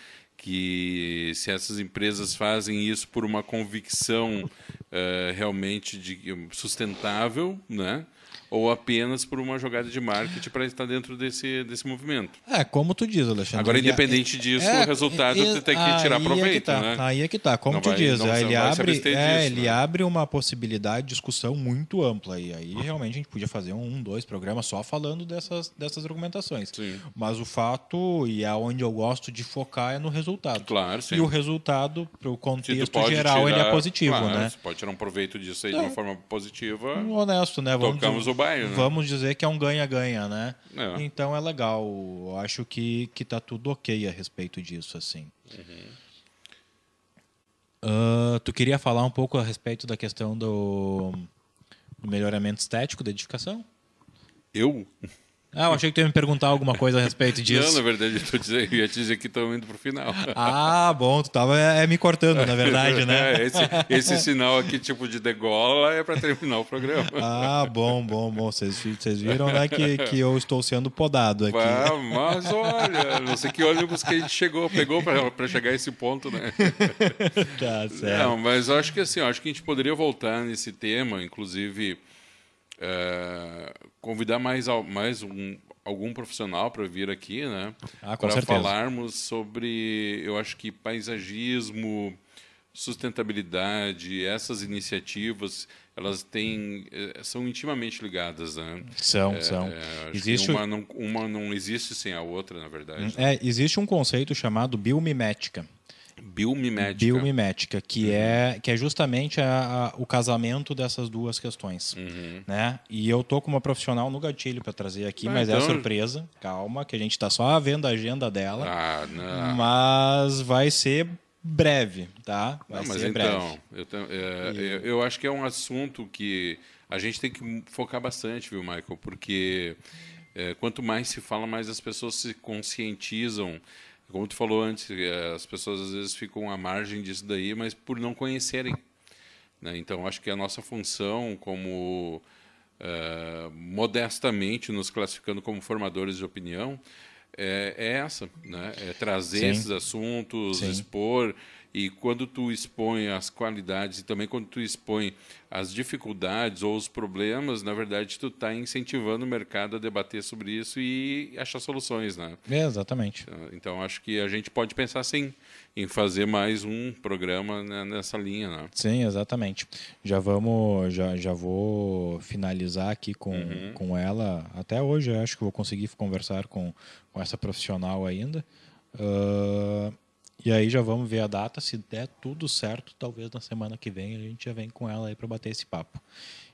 que se essas empresas fazem isso por uma convicção eh, realmente de, sustentável, né, ou apenas por uma jogada de marketing para estar dentro desse, desse movimento. É, como tu diz, Alexandre. Agora, independente disso, É, o resultado você tem que tirar aí proveito, É que tá, né? Aí é que tá. Como Não tu vai- diz, não- você ele, abre, é, disso, ele né? abre uma possibilidade de discussão muito ampla. E aí realmente a gente podia fazer um, dois programas só falando dessas, dessas argumentações. Sim. Mas o fato, e aonde eu gosto de focar, é no resultado. Claro, sim. E o resultado, para o contexto geral, ele é tirar- positivo, claro, né? Você pode tirar um proveito disso aí de É. uma forma positiva. honesto, né? Vamos, Tocamos o baile, né? Vamos dizer que é um ganha-ganha, né? É. Então é legal. Eu acho que, que tá tudo ok a respeito disso, assim. Ah, tu queria falar um pouco a respeito da questão do, do melhoramento estético da edificação? Eu? Ah, eu achei que tu ia me perguntar alguma coisa a respeito Não, disso. na verdade, eu, tô dizendo, eu ia te dizer que estão indo pro final. Ah, bom, tu tava é, me cortando, na verdade, né? É, esse, esse sinal aqui, tipo de degola, é para terminar o programa. Ah, bom, bom, bom. Vocês, vocês viram, né, que, que eu estou sendo podado aqui. Ah, mas olha, não sei que ônibus que a gente chegou, pegou para chegar a esse ponto, né? Tá certo. Não, mas eu acho que assim, eu acho que a gente poderia voltar nesse tema, inclusive é, convidar mais, mais um, algum profissional para vir aqui, né? Ah, para falarmos sobre, eu acho que paisagismo, sustentabilidade, essas iniciativas, elas têm, eh, são intimamente ligadas, né? São, são. É, acho que Existe, uma, não, uma não existe sem a outra, na verdade. é, existe um conceito chamado biomimética. Biomimética. Biomimética, que, é, que é justamente a- a- o casamento dessas duas questões. Uhum. Né? E eu tô com uma profissional no gatilho para trazer aqui, Ah, mas é então- surpresa. Calma, que a gente está só vendo a agenda dela. Ah, não. Mas vai ser breve, tá? Vai Não, mas ser então, breve. eu, é, eu, eu acho que é um assunto que a gente tem que focar bastante, viu, Michael? Porque é, quanto mais se fala, mais as pessoas se conscientizam. Como tu falou antes, é, as pessoas às vezes ficam à margem disso daí, mas por não conhecerem. né? Então, acho que a nossa função como é, modestamente nos classificando como formadores de opinião é, é essa, né? É trazer Sim. esses assuntos, Sim. expor e quando tu expõe as qualidades e também quando tu expõe as dificuldades ou os problemas, na verdade, tu está incentivando o mercado a debater sobre isso e achar soluções, né? É, exatamente. Então, acho que a gente pode pensar, sim, em fazer mais um programa nessa linha, né? Sim, exatamente. Já vamos, já, já vou finalizar aqui com, uhum. com ela. Até hoje, acho que vou conseguir conversar com, com essa profissional ainda. Uh, e aí já vamos ver a data. Se der tudo certo, talvez na semana que vem a gente já vem com ela aí para bater esse papo.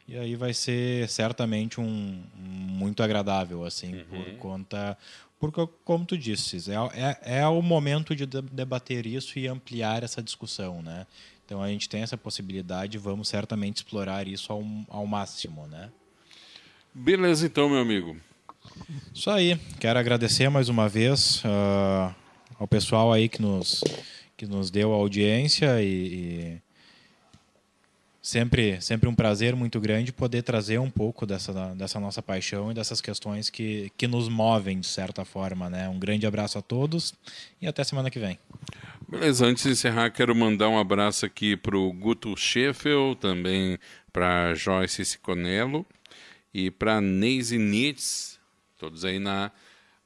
E aí vai ser certamente um, um muito agradável, assim, uhum. por conta. Porque, como tu disse, é, é, é o momento de debater isso e ampliar essa discussão, né? Então a gente tem essa possibilidade, vamos certamente explorar isso ao, ao máximo, né? Beleza, então, meu amigo. Isso aí. Quero agradecer mais uma vez. Uh, ao pessoal aí que nos, que nos deu a audiência e, e, sempre, sempre um prazer muito grande poder trazer um pouco dessa, dessa nossa paixão e dessas questões que, que nos movem de certa forma. Né? Um grande abraço a todos e até semana que vem. Beleza, antes de encerrar, quero mandar um abraço aqui para o Guto Scheffel, também para Joyce Siconello e para Neise Nitz, todos aí na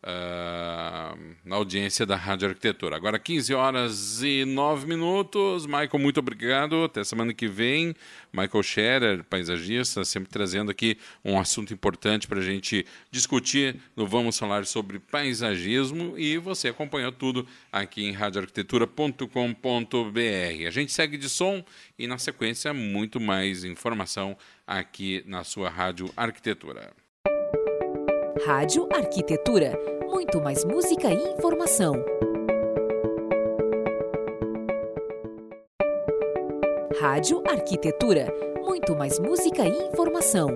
Uh, na audiência da Rádio Arquitetura. Agora 15 horas e 9 minutos. Michael, muito obrigado. Até semana que vem. Michael Scherer, paisagista, sempre trazendo aqui um assunto importante para a gente discutir no Vamos Falar sobre Paisagismo. E você acompanhou tudo aqui em radioarquitetura.com.br. A gente segue de som e, na sequência, muito mais informação aqui na sua Rádio Arquitetura. Rádio Arquitetura. Muito mais música e informação. Rádio Arquitetura. Muito mais música e informação.